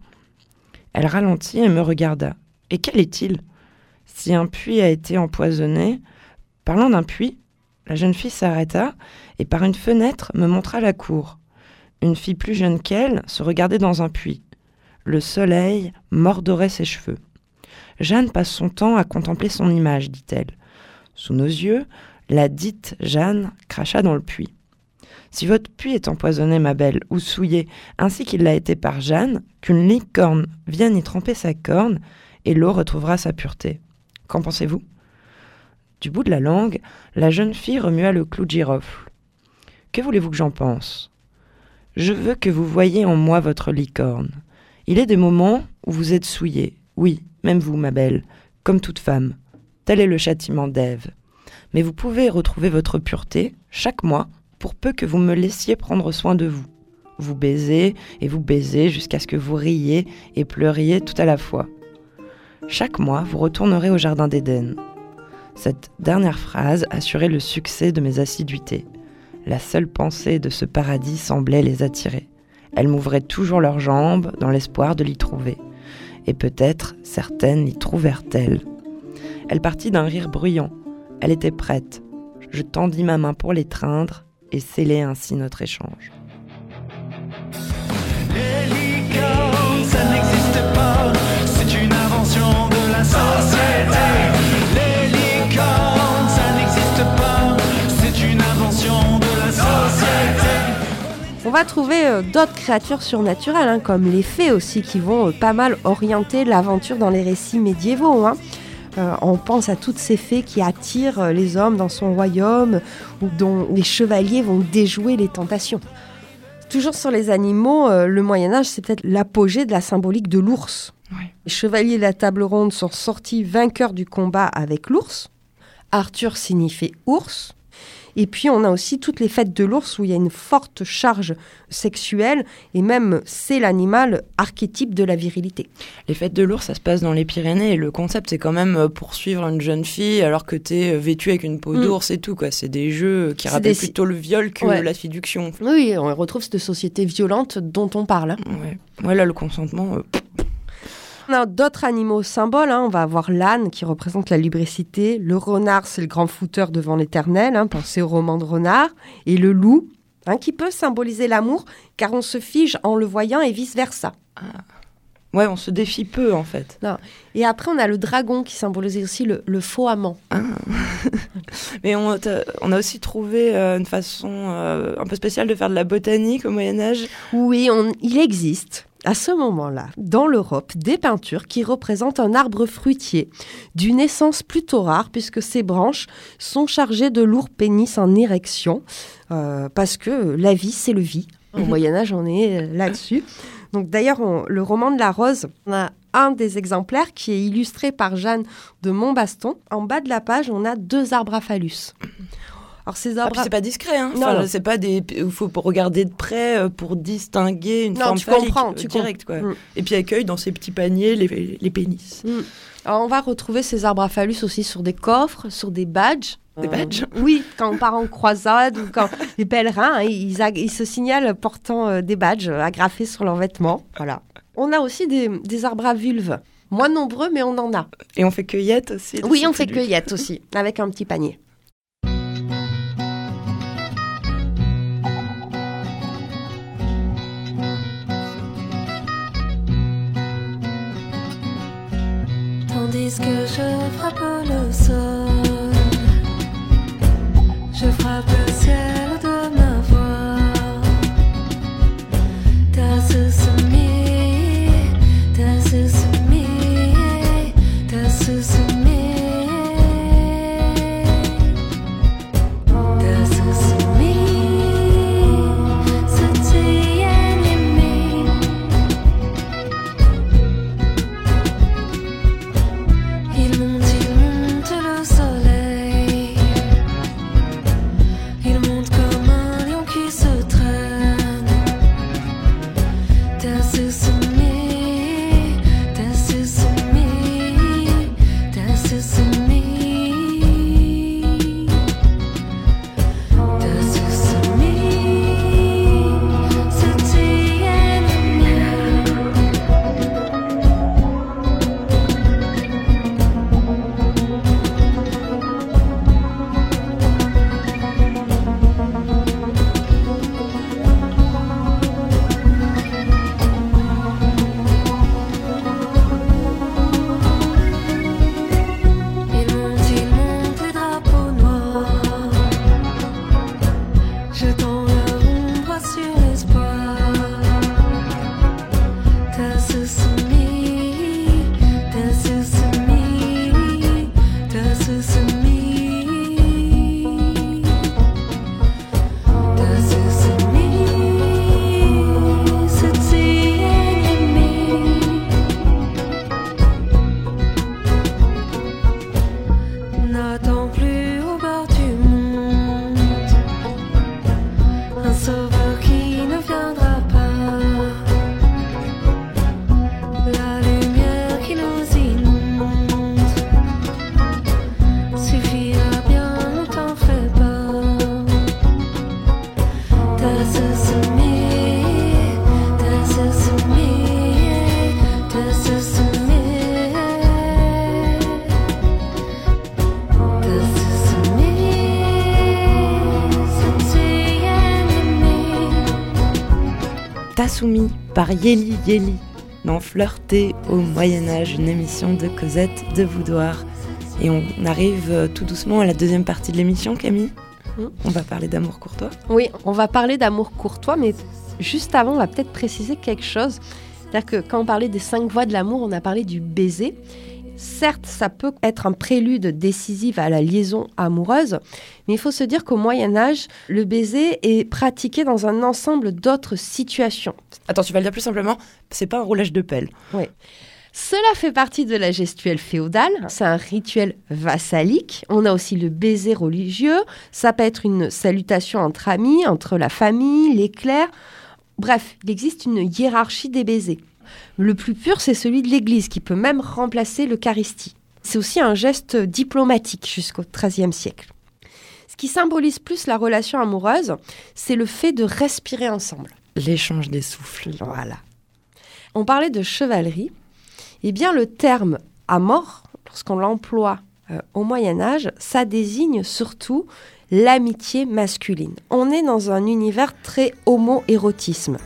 Elle ralentit et me regarda. Et quel est-il? Si un puits a été empoisonné, parlant d'un puits, la jeune fille s'arrêta et par une fenêtre me montra la cour. Une fille plus jeune qu'elle se regardait dans un puits. Le soleil mordorait ses cheveux. Jeanne passe son temps à contempler son image, dit-elle. Sous nos yeux, la dite Jeanne cracha dans le puits. Si votre puits est empoisonné, ma belle, ou souillé, ainsi qu'il l'a été par Jeanne, qu'une licorne vienne y tremper sa corne, et l'eau retrouvera sa pureté. Qu'en pensez-vous? Du bout de la langue, la jeune fille remua le clou de girofle. Que voulez-vous que j'en pense? Je veux que vous voyiez en moi votre licorne. Il est des moments où vous êtes souillé, oui, même vous, ma belle, comme toute femme. Tel est le châtiment d'Ève. Mais vous pouvez retrouver votre pureté chaque mois pour peu que vous me laissiez prendre soin de vous. Vous baisez et vous baisez jusqu'à ce que vous riez et pleuriez tout à la fois. Chaque mois, vous retournerez au Jardin d'Éden. Cette dernière phrase assurait le succès de mes assiduités. La seule pensée de ce paradis semblait les attirer. Elles m'ouvraient toujours leurs jambes dans l'espoir de l'y trouver. Et peut-être certaines l'y trouvèrent-elles. Elle partit d'un rire bruyant. Elle était prête. Je tendis ma main pour l'étreindre et sceller ainsi notre échange. Va trouver euh, d'autres créatures surnaturelles, hein, comme les fées aussi, qui vont euh, pas mal orienter l'aventure dans les récits médiévaux. hein. Euh, on pense à toutes ces fées qui attirent les hommes dans son royaume, ou dont les chevaliers vont déjouer les tentations. Toujours sur les animaux, le Moyen Âge, c'est peut-être l'apogée de la symbolique de l'ours. Les chevaliers de la table ronde sont sortis vainqueurs du combat avec l'ours. Arthur signifie ours. Et puis on a aussi toutes les fêtes de l'ours où il y a une forte charge sexuelle et même c'est l'animal archétype de la virilité. Les fêtes de l'ours, ça se passe dans les Pyrénées et le concept, c'est quand même euh, poursuivre une jeune fille alors que t'es euh, vêtue avec une peau Mm. d'ours et tout, quoi. C'est des jeux qui C'est rappellent des- plutôt le viol que Ouais. la séduction. Oui, on retrouve cette société violente dont on parle. Ouais. Ouais, là, le consentement, euh, On a d'autres animaux symboles. hein. On va avoir l'âne qui représente la lubricité. Le renard, c'est le grand fouteur devant l'éternel. Hein, pensez au roman de renard. Et le loup, hein, qui peut symboliser l'amour, car on se fige en le voyant et vice-versa. ouais, on se défie peu, en fait. Et après, on a le dragon qui symbolise aussi le, le faux amant. Mais on, a aussi trouvé euh, une façon euh, un peu spéciale de faire de la botanique au Moyen-Âge. Oui, on- il existe à ce moment-là, dans l'Europe, des peintures qui représentent un arbre fruitier d'une essence plutôt rare puisque ses branches sont chargées de lourds pénis en érection euh, parce que la vie, c'est le vie. Au Mhm. Moyen Âge, on est euh, là-dessus. Donc d'ailleurs, le roman de la rose, on a un des exemplaires qui est illustré par Jeanne de Montbaston. En bas de la page, on a deux arbres à phallus. Alors ces Ah, arbres c'est pas discret, hein. Non, Enfin, non. c'est pas des. Il faut regarder de près euh, pour distinguer une Non, forme tu comprends, euh, tu direct, quoi. Mm. Et puis accueille dans ses petits paniers les, les pénis. Alors, on va retrouver ces arbres à phallus aussi sur des coffres, sur des badges. Des badges? Oui, quand on part en croisade ou quand les pèlerins, hein, ils, ils se signalent portant euh, des badges euh, agrafés sur leurs vêtements. Voilà. On a aussi des, des arbres à vulve. Moins nombreux, mais on en a. Et on fait cueillette aussi. Oui, ces on fait cueillette aussi, avec un petit panier. Tandis que je frappe le sol, je frappe le ciel de to Par Yeli Yeli dans Flirter au Moyen-Âge, une émission de Cosette de Boudoir. Et on arrive euh, tout doucement à la deuxième partie de l'émission, Camille. Mm. On va parler d'amour courtois. Oui, on va parler d'amour courtois, mais juste avant, on va peut-être préciser quelque chose. C'est-à-dire que quand on parlait des cinq voies de l'amour, on a parlé du baiser. Certes, ça peut être un prélude décisif à la liaison amoureuse, mais il faut se dire qu'au Moyen Âge, le baiser est pratiqué dans un ensemble d'autres situations. Attends, tu vas le dire plus simplement, c'est pas un roulage de pelle. Cela fait partie de la gestuelle féodale, c'est un rituel vassalique. On a aussi le baiser religieux, ça peut être une salutation entre amis, entre la famille, les clercs. Bref, il existe une hiérarchie des baisers. Le plus pur, c'est celui de l'Église, qui peut même remplacer l'Eucharistie. C'est aussi un geste diplomatique jusqu'au XIIIe siècle. Ce qui symbolise plus la relation amoureuse, c'est le fait de respirer ensemble. L'échange des souffles. Voilà. On parlait de chevalerie. Eh bien, le terme amour, lorsqu'on l'emploie euh, au Moyen Âge, ça désigne surtout l'amitié masculine. On est dans un univers très homo-érotisme.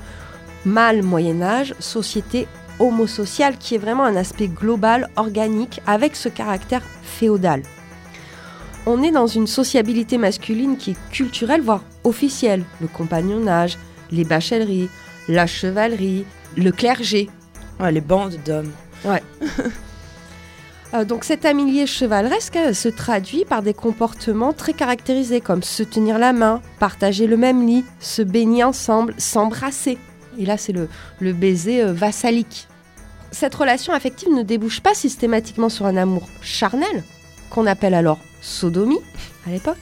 Mâle Moyen Âge, société homosociale qui est vraiment un aspect global, organique, avec ce caractère féodal. On est dans une sociabilité masculine qui est culturelle, voire officielle. Le compagnonnage, les bachelleries, la chevalerie, le clergé. Ouais, les bandes d'hommes. Euh, donc cette amitié chevaleresque elle se traduit par des comportements très caractérisés comme se tenir la main, partager le même lit, se baigner ensemble, s'embrasser. Et là c'est le, le baiser euh, vassalique. Cette relation affective ne débouche pas systématiquement sur un amour charnel, qu'on appelle alors sodomie à l'époque,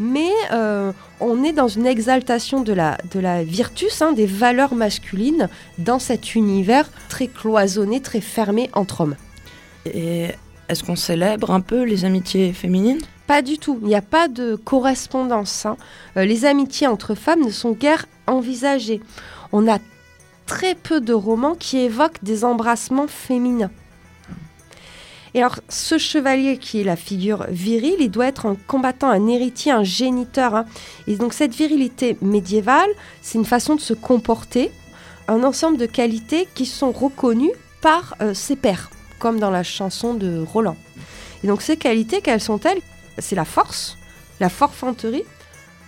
mais euh, on est dans une exaltation de la, de la virtus, hein, des valeurs masculines, dans cet univers très cloisonné, très fermé entre hommes. Et est-ce qu'on célèbre un peu les amitiés féminines? Pas du tout. Il n'y a pas de correspondance. hein. Euh, les amitiés entre femmes ne sont guère envisagées. On a très peu de romans qui évoquent des embrassements féminins. Et alors, ce chevalier qui est la figure virile, il doit être un combattant, un héritier, un géniteur. hein. Et donc, cette virilité médiévale, c'est une façon de se comporter, un ensemble de qualités qui sont reconnues par euh, ses pairs, comme dans la chanson de Roland. Et donc, ces qualités, quelles sont-elles? C'est la force, la forfanterie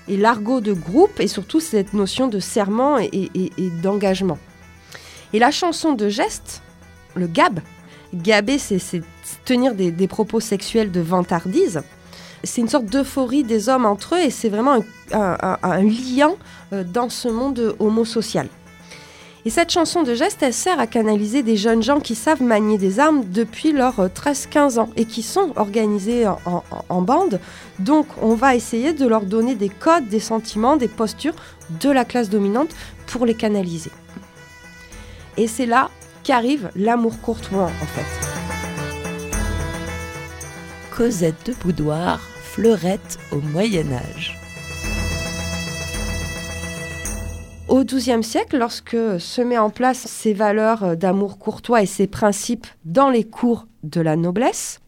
et l'argot de groupe, et surtout cette notion de serment et, d'engagement. Et la chanson de geste, le gab, gaber, c'est tenir des, propos sexuels de vantardise. C'est une sorte d'euphorie des hommes entre eux et c'est vraiment un, lien euh, dans ce monde homosocial. Et cette chanson de geste, elle sert à canaliser des jeunes gens qui savent manier des armes depuis leurs euh, 13-15 ans et qui sont organisés en, en- en bande. Donc on va essayer de leur donner des codes, des sentiments, des postures de la classe dominante pour les canaliser. Et c'est là qu'arrive l'amour courtois en fait. Cosette de Boudoir, fleurette au Moyen-Âge. Au XIIe siècle, lorsque se met en place ces valeurs d'amour courtois et ces principes dans les cours de la noblesse,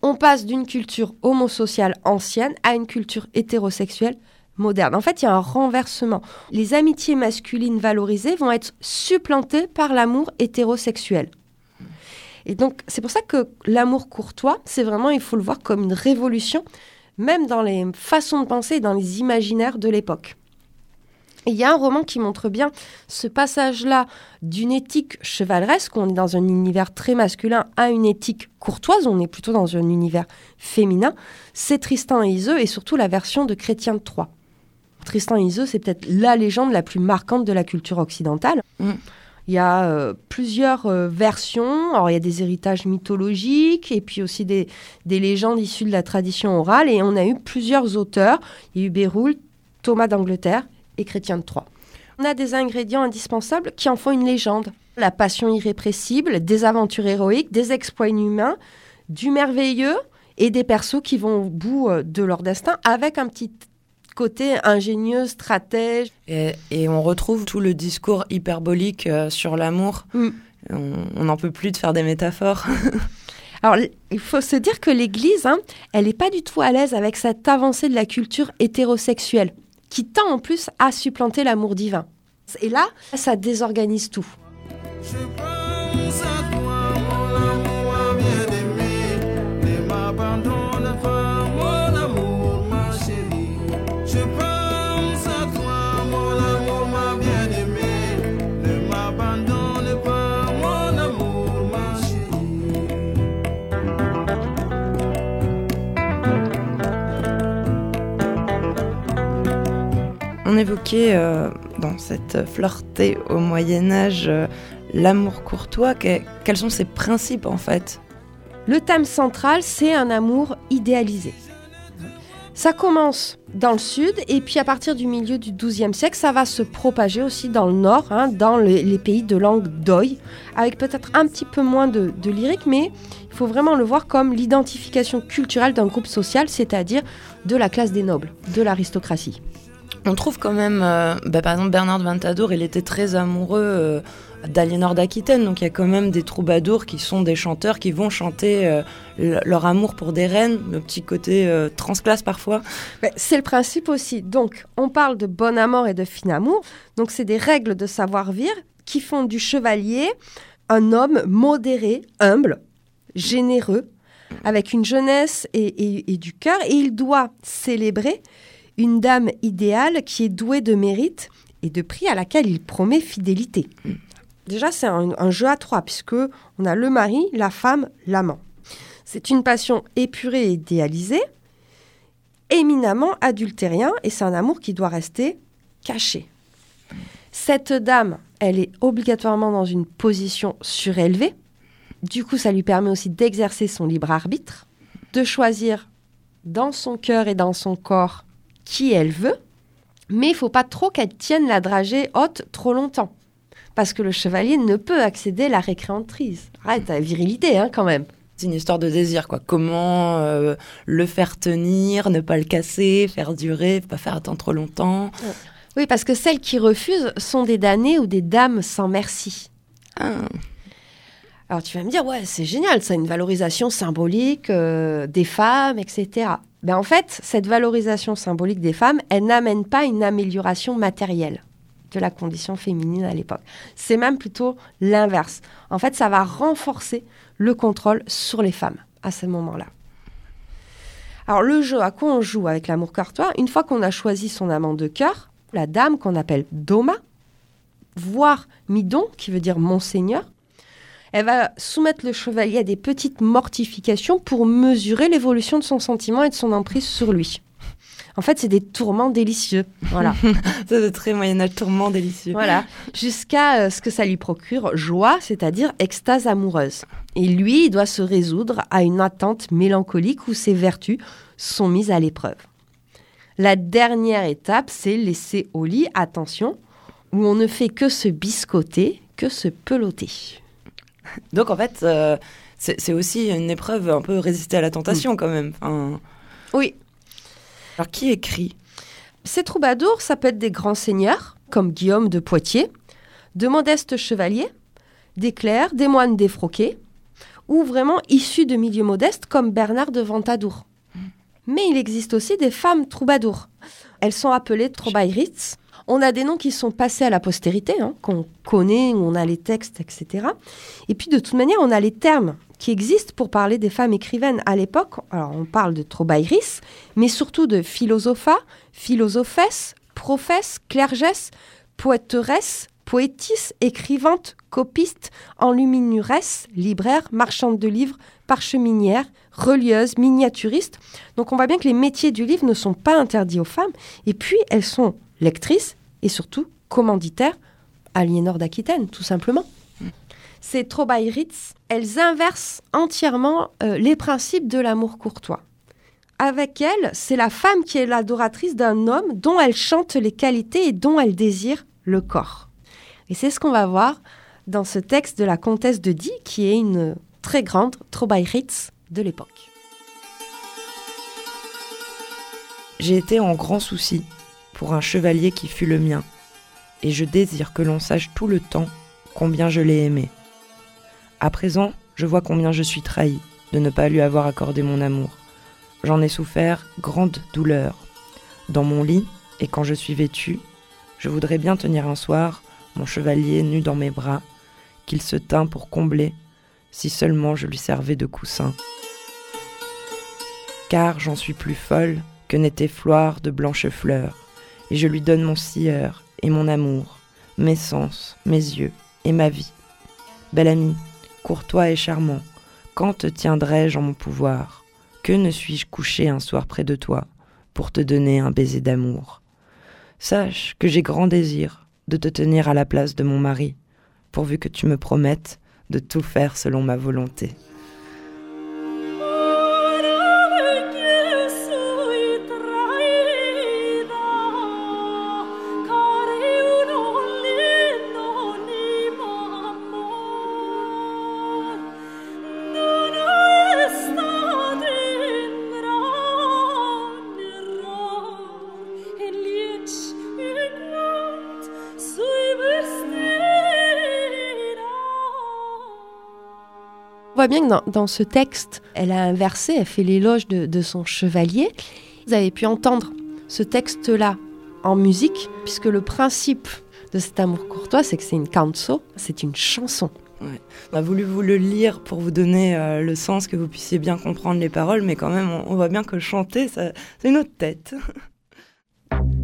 on passe d'une culture homosociale ancienne à une culture hétérosexuelle moderne. En fait, il y a un renversement. Les amitiés masculines valorisées vont être supplantées par l'amour hétérosexuel. Et donc, c'est pour ça que l'amour courtois, c'est vraiment, il faut le voir comme une révolution, même dans les façons de penser dans les imaginaires de l'époque. Il y a un roman qui montre bien ce passage-là d'une éthique chevaleresque, on est dans un univers très masculin, à une éthique courtoise, on est plutôt dans un univers féminin. C'est Tristan et Iseux et surtout la version de Chrétien de Troyes. Tristan et Iseux, c'est peut-être la légende la plus marquante de la culture occidentale. Mm. Il y a euh, plusieurs euh, versions. Alors, il y a des héritages mythologiques et puis aussi des, des légendes issues de la tradition orale. Et on a eu plusieurs auteurs. Il y a eu Béroul, Thomas d'Angleterre et Chrétien de Troyes. On a des ingrédients indispensables qui en font une légende. La passion irrépressible, des aventures héroïques, des exploits inhumains, du merveilleux et des persos qui vont au bout euh, de leur destin avec un petit côté ingénieux, stratège. Et, et on retrouve tout le discours hyperbolique euh, sur l'amour. Mm. On n'en peut plus de faire des métaphores. Alors, il faut se dire que l'Église, hein, elle n'est pas du tout à l'aise avec cette avancée de la culture hétérosexuelle, qui tend en plus à supplanter l'amour divin. Et là, ça désorganise tout. Je pense à On évoquait euh, dans cette flirtée au Moyen Âge euh, l'amour courtois. Que- quels sont ses principes en fait? Le thème central, c'est un amour idéalisé. Ça commence dans le sud et puis à partir du milieu du XIIe siècle, ça va se propager aussi dans le nord, hein, dans les, les pays de langue d'oï, avec peut-être un petit peu moins de, de lyrique, mais il faut vraiment le voir comme l'identification culturelle d'un groupe social, c'est-à-dire de la classe des nobles, de l'aristocratie. On trouve quand même, euh, bah, par exemple, Bernard Ventadour, il était très amoureux euh, d'Aliénor d'Aquitaine, donc il y a quand même des troubadours qui sont des chanteurs qui vont chanter euh, le- leur amour pour des reines, le petit côté euh, transclasse parfois. C'est le principe aussi. Donc, on parle de bon amour et de fin amour. Donc, c'est des règles de savoir-vivre qui font du chevalier un homme modéré, humble, généreux, avec une jeunesse et- et du cœur. Et il doit célébrer une dame idéale qui est douée de mérite et de prix à laquelle il promet fidélité. Déjà, c'est un, un jeu à trois, puisque on a le mari, la femme, l'amant. C'est une passion épurée et idéalisée éminemment adultérien et c'est un amour qui doit rester caché. Cette dame, elle est obligatoirement dans une position surélevée. Du coup, ça lui permet aussi d'exercer son libre arbitre, de choisir dans son cœur et dans son corps qui elle veut. Mais il faut pas trop qu'elle tienne la dragée haute trop longtemps. Parce que le chevalier ne peut accéder à la récréantrice. Arrête, ta virilité, hein, quand même. C'est une histoire de désir, quoi. Comment euh, le faire tenir, ne pas le casser, faire durer, pas faire attendre trop longtemps. Oui, parce que celles qui refusent sont des damnées ou des dames sans merci. Ah. Alors tu vas me dire, ouais, c'est génial, ça a une valorisation symbolique euh, des femmes, etc. Ben, en fait, cette valorisation symbolique des femmes, elle n'amène pas une amélioration matérielle de la condition féminine à l'époque. C'est même plutôt l'inverse. En fait, ça va renforcer le contrôle sur les femmes à ce moment-là. Alors le jeu, à quoi on joue avec l'amour courtois Une fois qu'on a choisi son amant de cœur, la dame qu'on appelle Doma, voire Midon, qui veut dire Monseigneur, elle va soumettre le chevalier à des petites mortifications pour mesurer l'évolution de son sentiment et de son emprise sur lui. En fait, c'est des tourments délicieux. Voilà. C'est de très Moyen-Âge tourment délicieux. voilà. Jusqu'à euh, ce que ça lui procure joie, c'est-à-dire extase amoureuse. Et lui, il doit se résoudre à une attente mélancolique où ses vertus sont mises à l'épreuve. La dernière étape, c'est laisser au lit, attention, où on ne fait que se biscotter, que se peloter. Donc en fait, euh, c'est aussi une épreuve un peu résister à la tentation quand même. Enfin, Oui, alors qui écrit? Ces troubadours, ça peut être des grands seigneurs, comme Guillaume de Poitiers, de modestes chevaliers, des clercs, des moines défroqués, ou vraiment issus de milieux modestes, comme Bernard de Ventadour. Mais il existe aussi des femmes troubadours. Elles sont appelées troubaïrites. On a des noms qui sont passés à la postérité, hein, qu'on connaît, on a les textes, etc. Et puis de toute manière, on a les termes qui existent pour parler des femmes écrivaines à l'époque. Alors on parle de troubaïris, mais surtout de philosopha, philosophès, professe, clergesse, poéteresse, poétisse, écrivante, copiste, enluminuresse, libraire, marchande de livres, parcheminière, relieuse, miniaturiste. Donc on voit bien que les métiers du livre ne sont pas interdits aux femmes. Et puis elles sont lectrices et surtout commanditaires, Aliénor d'Aquitaine, tout simplement. Ces Trobairitz, elles inversent entièrement euh, les principes de l'amour courtois. Avec elles, c'est la femme qui est l'adoratrice d'un homme dont elle chante les qualités et dont elle désire le corps. Et c'est ce qu'on va voir dans ce texte de la comtesse de Die, qui est une très grande Trobairitz de l'époque. J'ai été en grand souci pour un chevalier qui fut le mien, et je désire que l'on sache tout le temps combien je l'ai aimé. À présent, je vois combien je suis trahi de ne pas lui avoir accordé mon amour. J'en ai souffert grande douleur. Dans mon lit, et quand je suis vêtue, je voudrais bien tenir un soir mon chevalier nu dans mes bras, qu'il se tint pour combler, si seulement je lui servais de coussin. Car j'en suis plus folle que n'était Floire de blanches fleurs, et je lui donne mon sieur et mon amour, mes sens, mes yeux et ma vie. Bel ami, courtois et charmant, quand te tiendrai-je en mon pouvoir? Que ne suis-je couché un soir près de toi pour te donner un baiser d'amour? Sache que j'ai grand désir de te tenir à la place de mon mari, pourvu que tu me promettes de tout faire selon ma volonté. On voit bien que dans, ce texte, elle a inversé, elle fait l'éloge de, son chevalier. Vous avez pu entendre ce texte-là en musique, puisque le principe de cet amour courtois, c'est que c'est une canso, c'est une chanson. On a voulu vous le lire pour vous donner euh, le sens, que vous puissiez bien comprendre les paroles, mais quand même, on, voit bien que chanter, c'est une autre tête.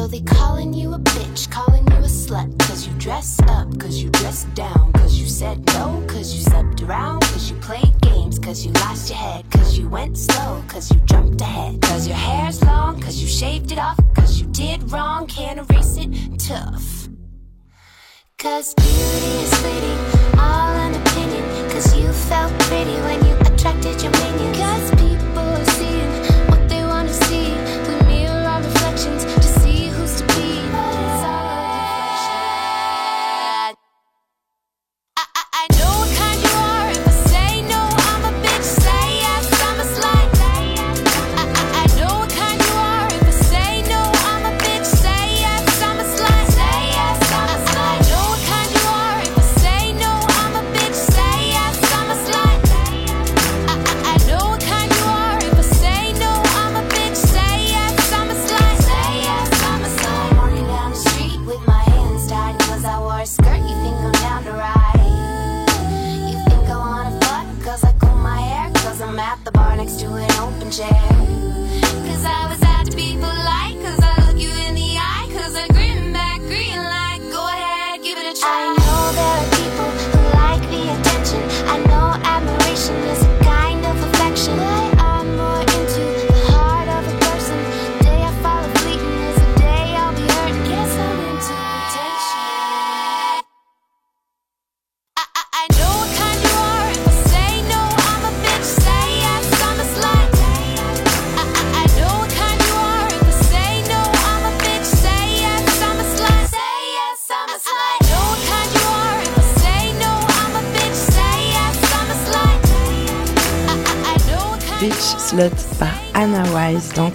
So they calling you a bitch, calling you a slut. Cause you dress up, cause you dress down. Cause you said no, cause you slept around. Cause you played games, cause you lost your head. Cause you went slow, cause you jumped ahead. Cause your hair's long, cause you shaved it off. Cause you did wrong, can't erase it. Tough. Cause beauty is fleeting, all an opinion. Cause you felt pretty when you attracted your minions. Cause people are seeing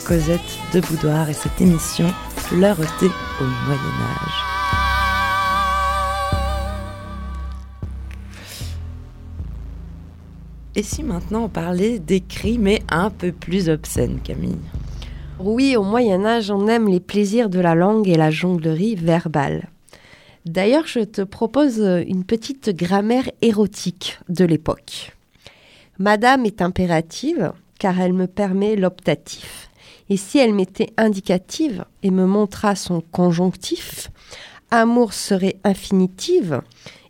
Cosette de Boudoir et cette émission Fleuretée au Moyen-Âge. Et si maintenant on parlait des cris mais un peu plus obscènes, Camille? Oui, au Moyen Âge, on aime les plaisirs de la langue et la jonglerie verbale. D'ailleurs, je te propose une petite grammaire érotique de l'époque. Madame est impérative car elle me permet l'optatif. Et si elle m'était indicative et me montra son conjonctif, amour serait infinitive.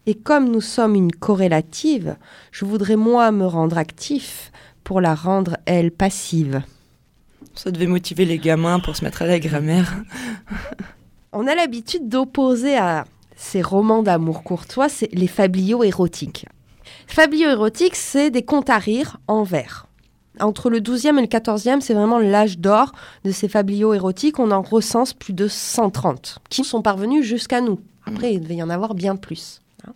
Et comme nous sommes une corrélative, je voudrais moi me rendre actif pour la rendre elle passive. Ça devait motiver les gamins pour se mettre à la grammaire. On a l'habitude d'opposer à ces romans d'amour courtois les fabliaux érotiques. Fabliaux érotiques, c'est des contes à rire en vers. Entre le 12e et le 14e, c'est vraiment l'âge d'or de ces fabliaux érotiques. On en recense plus de 130 qui sont parvenus jusqu'à nous. Après, il devait y en avoir bien plus. hein.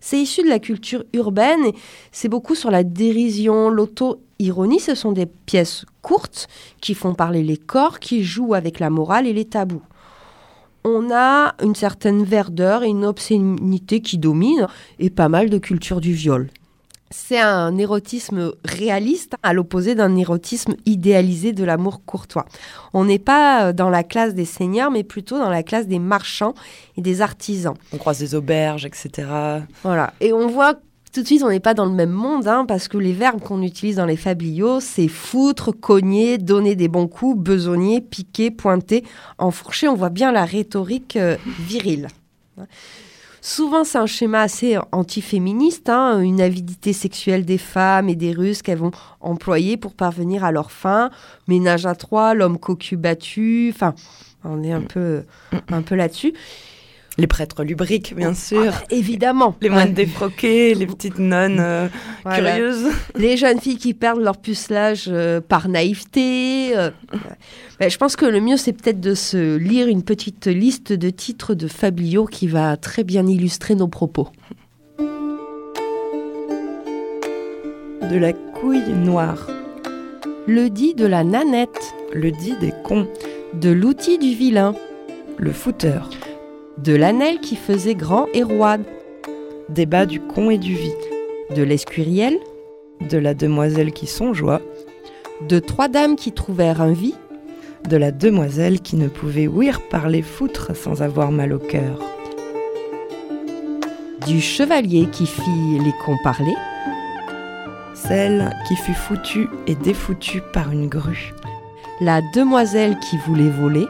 C'est issu de la culture urbaine et c'est beaucoup sur la dérision, l'auto-ironie. Ce sont des pièces courtes qui font parler les corps, qui jouent avec la morale et les tabous. On a une certaine verdeur et une obscénité qui domine et pas mal de culture du viol. C'est un érotisme réaliste à l'opposé d'un érotisme idéalisé de l'amour courtois. On n'est pas euh, dans la classe des seigneurs, mais plutôt dans la classe des marchands et des artisans. On croise des auberges, etc. Voilà. Et on voit tout de suite, on n'est pas dans le même monde, hein, parce que les verbes qu'on utilise dans les fabliaux, c'est foutre, cogner, donner des bons coups, besogner, piquer, pointer, enfourcher. On voit bien la rhétorique euh, virile. Souvent, c'est un schéma assez antiféministe, hein, une avidité sexuelle des femmes et des Russes qu'elles vont employer pour parvenir à leur fin. Ménage à trois, l'homme cocu battu, enfin, on est un peu, un peu là-dessus. Les prêtres lubriques, bien sûr. Ah évidemment. les moines Ouais. défroqués, les petites nonnes euh, Voilà. curieuses. Les jeunes filles qui perdent leur pucelage euh, par naïveté. euh, ben, je pense que le mieux, c'est peut-être de se lire une petite liste de titres de fabliaux qui va très bien illustrer nos propos. De la couille noire. Le dit de la nanette, Le dit des cons. de l'outil du vilain, Le footeur. De l'anel qui faisait grand et roide, Débat du con et du vie. de l'escuiriel, De la demoiselle qui songeoit. de trois dames qui trouvèrent un vie, De la demoiselle qui ne pouvait ouïr parler foutre sans avoir mal au cœur. du chevalier qui fit les cons parler, Celle qui fut foutue et défoutue par une grue. la demoiselle qui voulait voler,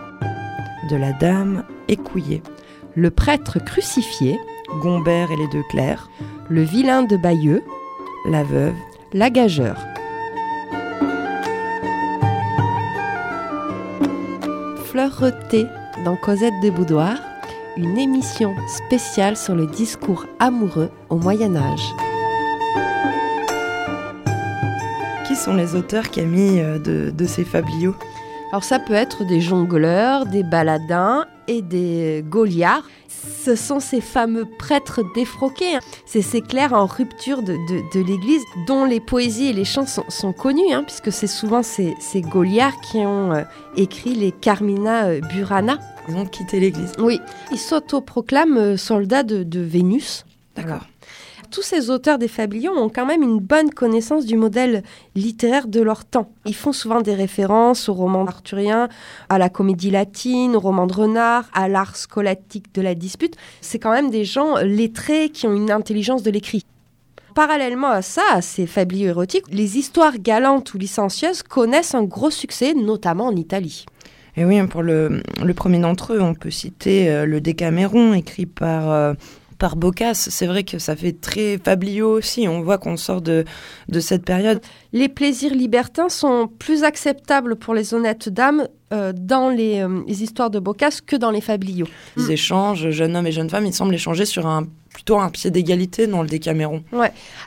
De la dame écouillée. Le prêtre crucifié, Gombert et les deux clercs. le vilain de Bayeux, La veuve. la gageure. Fleureté dans Cosette des Boudoirs, une émission spéciale sur le discours amoureux au Moyen Âge. Qui sont les auteurs Camille euh, de, de ces fabliaux? Alors ça peut être des jongleurs, des baladins et des gauliards. Ce sont ces fameux prêtres défroqués. hein. C'est ces clercs en rupture de, de- de l'Église dont les poésies et les chants sont, sont connus, hein, puisque c'est souvent ces, ces gauliards qui ont euh, écrit les Carmina euh, Burana. Ils ont quitté l'église. Oui, ils s'autoproclament euh, soldats de, de Vénus. D'accord. Tous ces auteurs des fabliaux ont quand même une bonne connaissance du modèle littéraire de leur temps. Ils font souvent des références aux romans arthuriens, à la comédie latine, au roman de renard, à l'art scolastique de la dispute. C'est quand même des gens lettrés qui ont une intelligence de l'écrit. Parallèlement à ça, à ces fabliaux érotiques, les histoires galantes ou licencieuses connaissent un gros succès, notamment en Italie. Et oui, pour le, le premier d'entre eux, on peut citer euh, le Décaméron, écrit par, euh, par Boccace. C'est vrai que ça fait très fabliau aussi. On voit qu'on sort de, de cette période. Les plaisirs libertins sont plus acceptables pour les honnêtes dames euh, dans les, euh, les histoires de Boccace que dans les fabliaux. Ils échangent, jeunes hommes et jeunes femmes, ils semblent échanger sur un plutôt un pied d'égalité dans le Décaméron.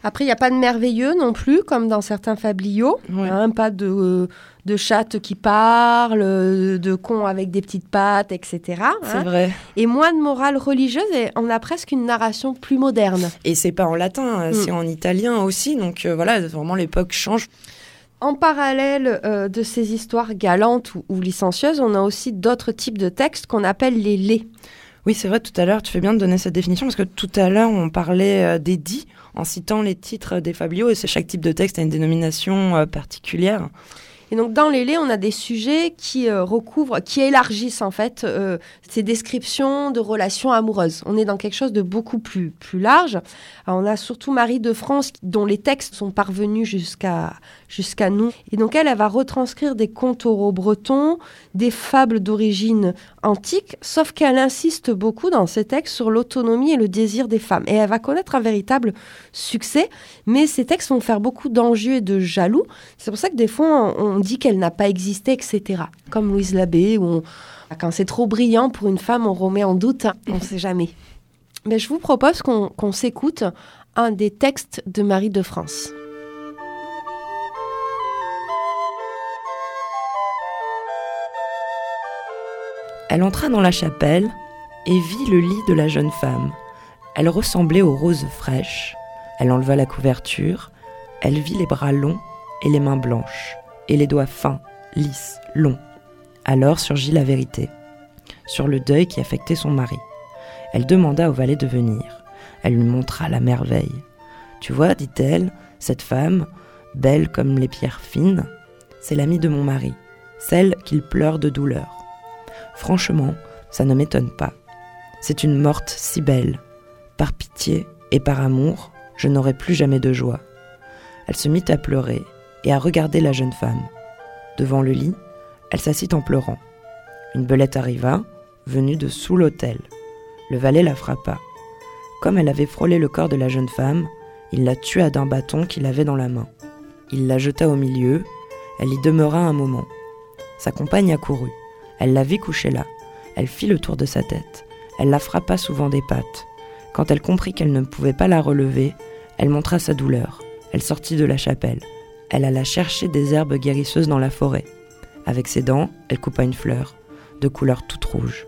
Après, il n'y a pas de merveilleux non plus, comme dans certains fabliaux. Ouais. Hein, pas de, euh, de chatte qui parle, euh, de cons avec des petites pattes, etc. C'est hein. vrai. Et moins de morale religieuse, et on a presque une narration plus moderne. Et c'est pas en latin, euh, Mm. c'est en italien aussi. Donc euh, voilà, vraiment l'époque change. En parallèle euh, de ces histoires galantes ou, ou licencieuses, on a aussi d'autres types de textes qu'on appelle les laits. Oui, c'est vrai, tout à l'heure, tu fais bien de donner cette définition parce que tout à l'heure, on parlait euh, des dits en citant les titres des fabliaux et c'est chaque type de texte a une dénomination euh, particulière. Et donc dans les laits, on a des sujets qui euh, recouvrent, qui élargissent en fait ces descriptions de relations amoureuses. On est dans quelque chose de beaucoup plus, plus large. On a surtout Marie de France dont les textes sont parvenus jusqu'à jusqu'à nous. Et donc elle, elle va retranscrire des contes oraux bretons, des fables d'origine antique, sauf qu'elle insiste beaucoup dans ses textes sur l'autonomie et le désir des femmes. Et elle va connaître un véritable succès, mais ces textes vont faire beaucoup d'enjeux et de jaloux. C'est pour ça que des fois, on, dit qu'elle n'a pas existé, etc. Comme Louise Labbé, où quand c'est trop brillant pour une femme, on remet en doute, hein. on ne sait jamais. Mais je vous propose qu'on s'écoute un des textes de Marie de France. Elle entra dans la chapelle et vit le lit de la jeune femme. Elle ressemblait aux roses fraîches. Elle enleva la couverture. Elle vit les bras longs et les mains blanches, et les doigts fins, lisses, longs. Alors surgit la vérité, sur le deuil qui affectait son mari. Elle demanda au valet de venir. Elle lui montra la merveille. Tu vois, dit-elle, cette femme, belle comme les pierres fines, c'est l'amie de mon mari, celle qu'il pleure de douleur. Franchement, ça ne m'étonne pas. C'est une morte si belle. Par pitié et par amour, je n'aurai plus jamais de joie. Elle se mit à pleurer et à regarder la jeune femme. Devant le lit, elle s'assit en pleurant. Une belette arriva, venue de sous l'autel. Le valet la frappa. Comme elle avait frôlé le corps de la jeune femme, il la tua d'un bâton qu'il avait dans la main. Il la jeta au milieu, elle y demeura un moment. Sa compagne accourut. Elle la vit couchée là. Elle fit le tour de sa tête. Elle la frappa souvent des pattes. Quand elle comprit qu'elle ne pouvait pas la relever, elle montra sa douleur. Elle sortit de la chapelle. Elle alla chercher des herbes guérisseuses dans la forêt. Avec ses dents, elle coupa une fleur, de couleur toute rouge.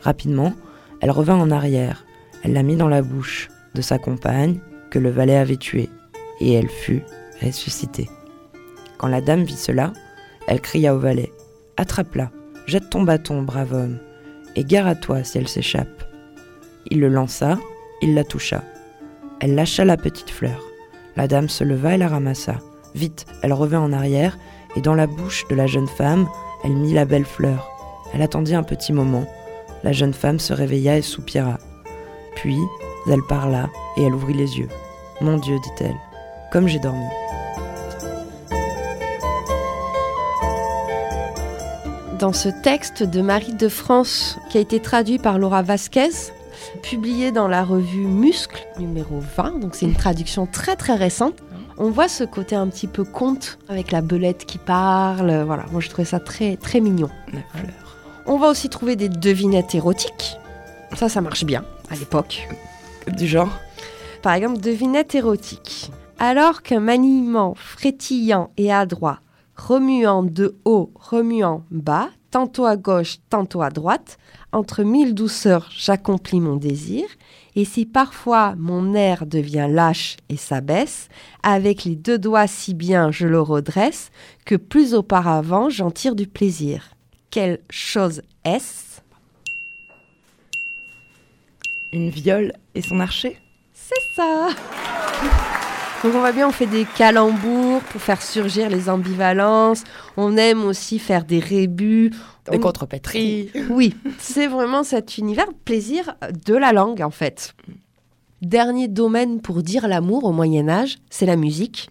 Rapidement, elle revint en arrière. Elle la mit dans la bouche de sa compagne que le valet avait tuée, et elle fut ressuscitée. Quand la dame vit cela, elle cria au valet Attrape-la, jette ton bâton, brave homme, et gare à toi si elle s'échappe. Il le lança, il la toucha. Elle lâcha la petite fleur. La dame se leva et la ramassa. Vite, elle revint en arrière, et dans la bouche de la jeune femme, elle mit la belle fleur. Elle attendit un petit moment. La jeune femme se réveilla et soupira. Puis, elle parla, et elle ouvrit les yeux. Mon Dieu, dit-elle, comme j'ai dormi. Dans ce texte de Marie de France, qui a été traduit par Laura Vasquez, publié dans la revue Muscle, numéro 20, donc c'est une traduction très très récente, on voit ce côté un petit peu conte, avec la belette qui parle, voilà, moi je trouvais ça très très mignon. La fleur. On va aussi trouver des devinettes érotiques, ça ça marche bien à l'époque. Du genre Par exemple, devinette érotique. Alors qu'un maniement frétillant et adroit, remuant de haut, remuant bas, tantôt à gauche, tantôt à droite, entre mille douceurs j'accomplis mon désir, et si parfois mon air devient lâche et s'abaisse, avec les deux doigts si bien je le redresse, que plus auparavant j'en tire du plaisir. Quelle chose est-ce? Une viole et son archer? C'est ça Donc on voit bien, on fait des calembours pour faire surgir les ambivalences. On aime aussi faire des rébus. Des On- contrepétries. Oui, c'est vraiment cet univers plaisir de la langue en fait. Dernier domaine pour dire l'amour au Moyen Âge, c'est la musique,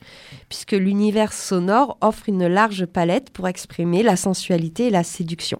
puisque l'univers sonore offre une large palette pour exprimer la sensualité et la séduction.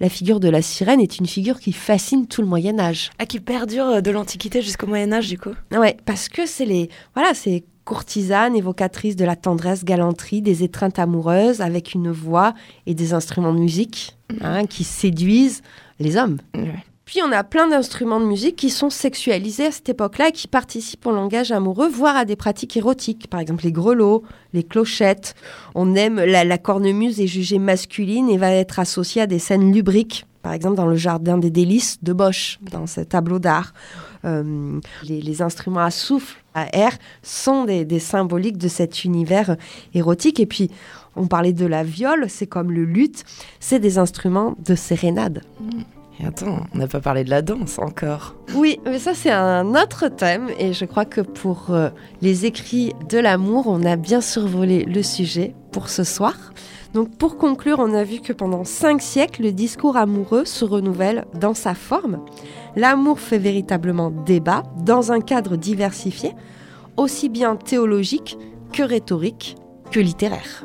La figure de la sirène est une figure qui fascine tout le Moyen Âge. Ah, qui perdure de l'Antiquité jusqu'au Moyen-Âge, du coup Ouais, parce que c'est les voilà, c'est courtisanes évocatrices de la tendresse, galanterie, des étreintes amoureuses avec une voix et des instruments de musique hein, qui séduisent les hommes. Ouais. Puis on a plein d'instruments de musique qui sont sexualisés à cette époque-là et qui participent au langage amoureux, voire à des pratiques érotiques. Par exemple, les grelots, les clochettes. On aime la, cornemuse est jugée masculine et va être associée à des scènes lubriques. Par exemple, dans le jardin des délices de Bosch, dans ce tableau d'art. Euh, les, instruments à souffle, à air, sont des, des symboliques de cet univers érotique. Et puis, on parlait de la viole, c'est comme le luth, c'est des instruments de sérénade. Et attends, on n'a pas parlé de la danse encore. Oui, mais ça c'est un autre thème et je crois que pour euh, les écrits de l'amour, on a bien survolé le sujet pour pour ce soir. Donc pour conclure, on a vu que pendant cinq siècles, le discours amoureux se renouvelle dans sa forme. L'amour fait véritablement débat dans un cadre diversifié, aussi bien théologique que rhétorique que littéraire.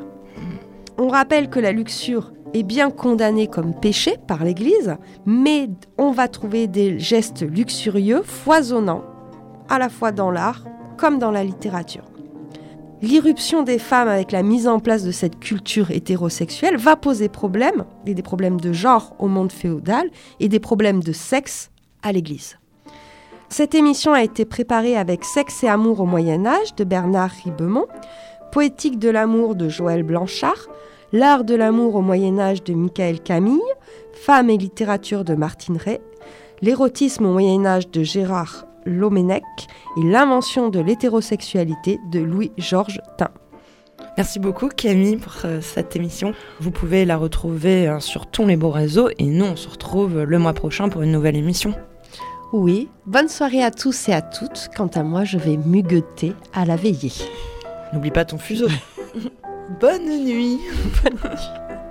On rappelle que la luxure est bien condamnée comme péché par l'Église, mais on va trouver des gestes luxurieux foisonnants, à la fois dans l'art comme dans la littérature. L'irruption des femmes avec la mise en place de cette culture hétérosexuelle va poser problème, des problèmes de genre au monde féodal et des problèmes de sexe à l'Église. Cette émission a été préparée avec Sexe et amour au Moyen Âge de Bernard Ribemont, Poétique de l'amour de Joël Blanchard, L'art de l'amour au Moyen Âge de Michael Camille, Femmes et littérature de Martine Ray, L'érotisme au Moyen Âge de Gérard Lomenec et L'invention de l'hétérosexualité de Louis-Georges Tin. Merci beaucoup Camille pour euh, cette émission. Vous pouvez la retrouver euh, sur tous les beaux réseaux et nous on se retrouve le mois prochain pour une nouvelle émission. Oui, bonne soirée à tous et à toutes. Quant à moi, je vais mugueter à la veillée. N'oublie pas ton fuseau. Bonne nuit. Bonne nuit.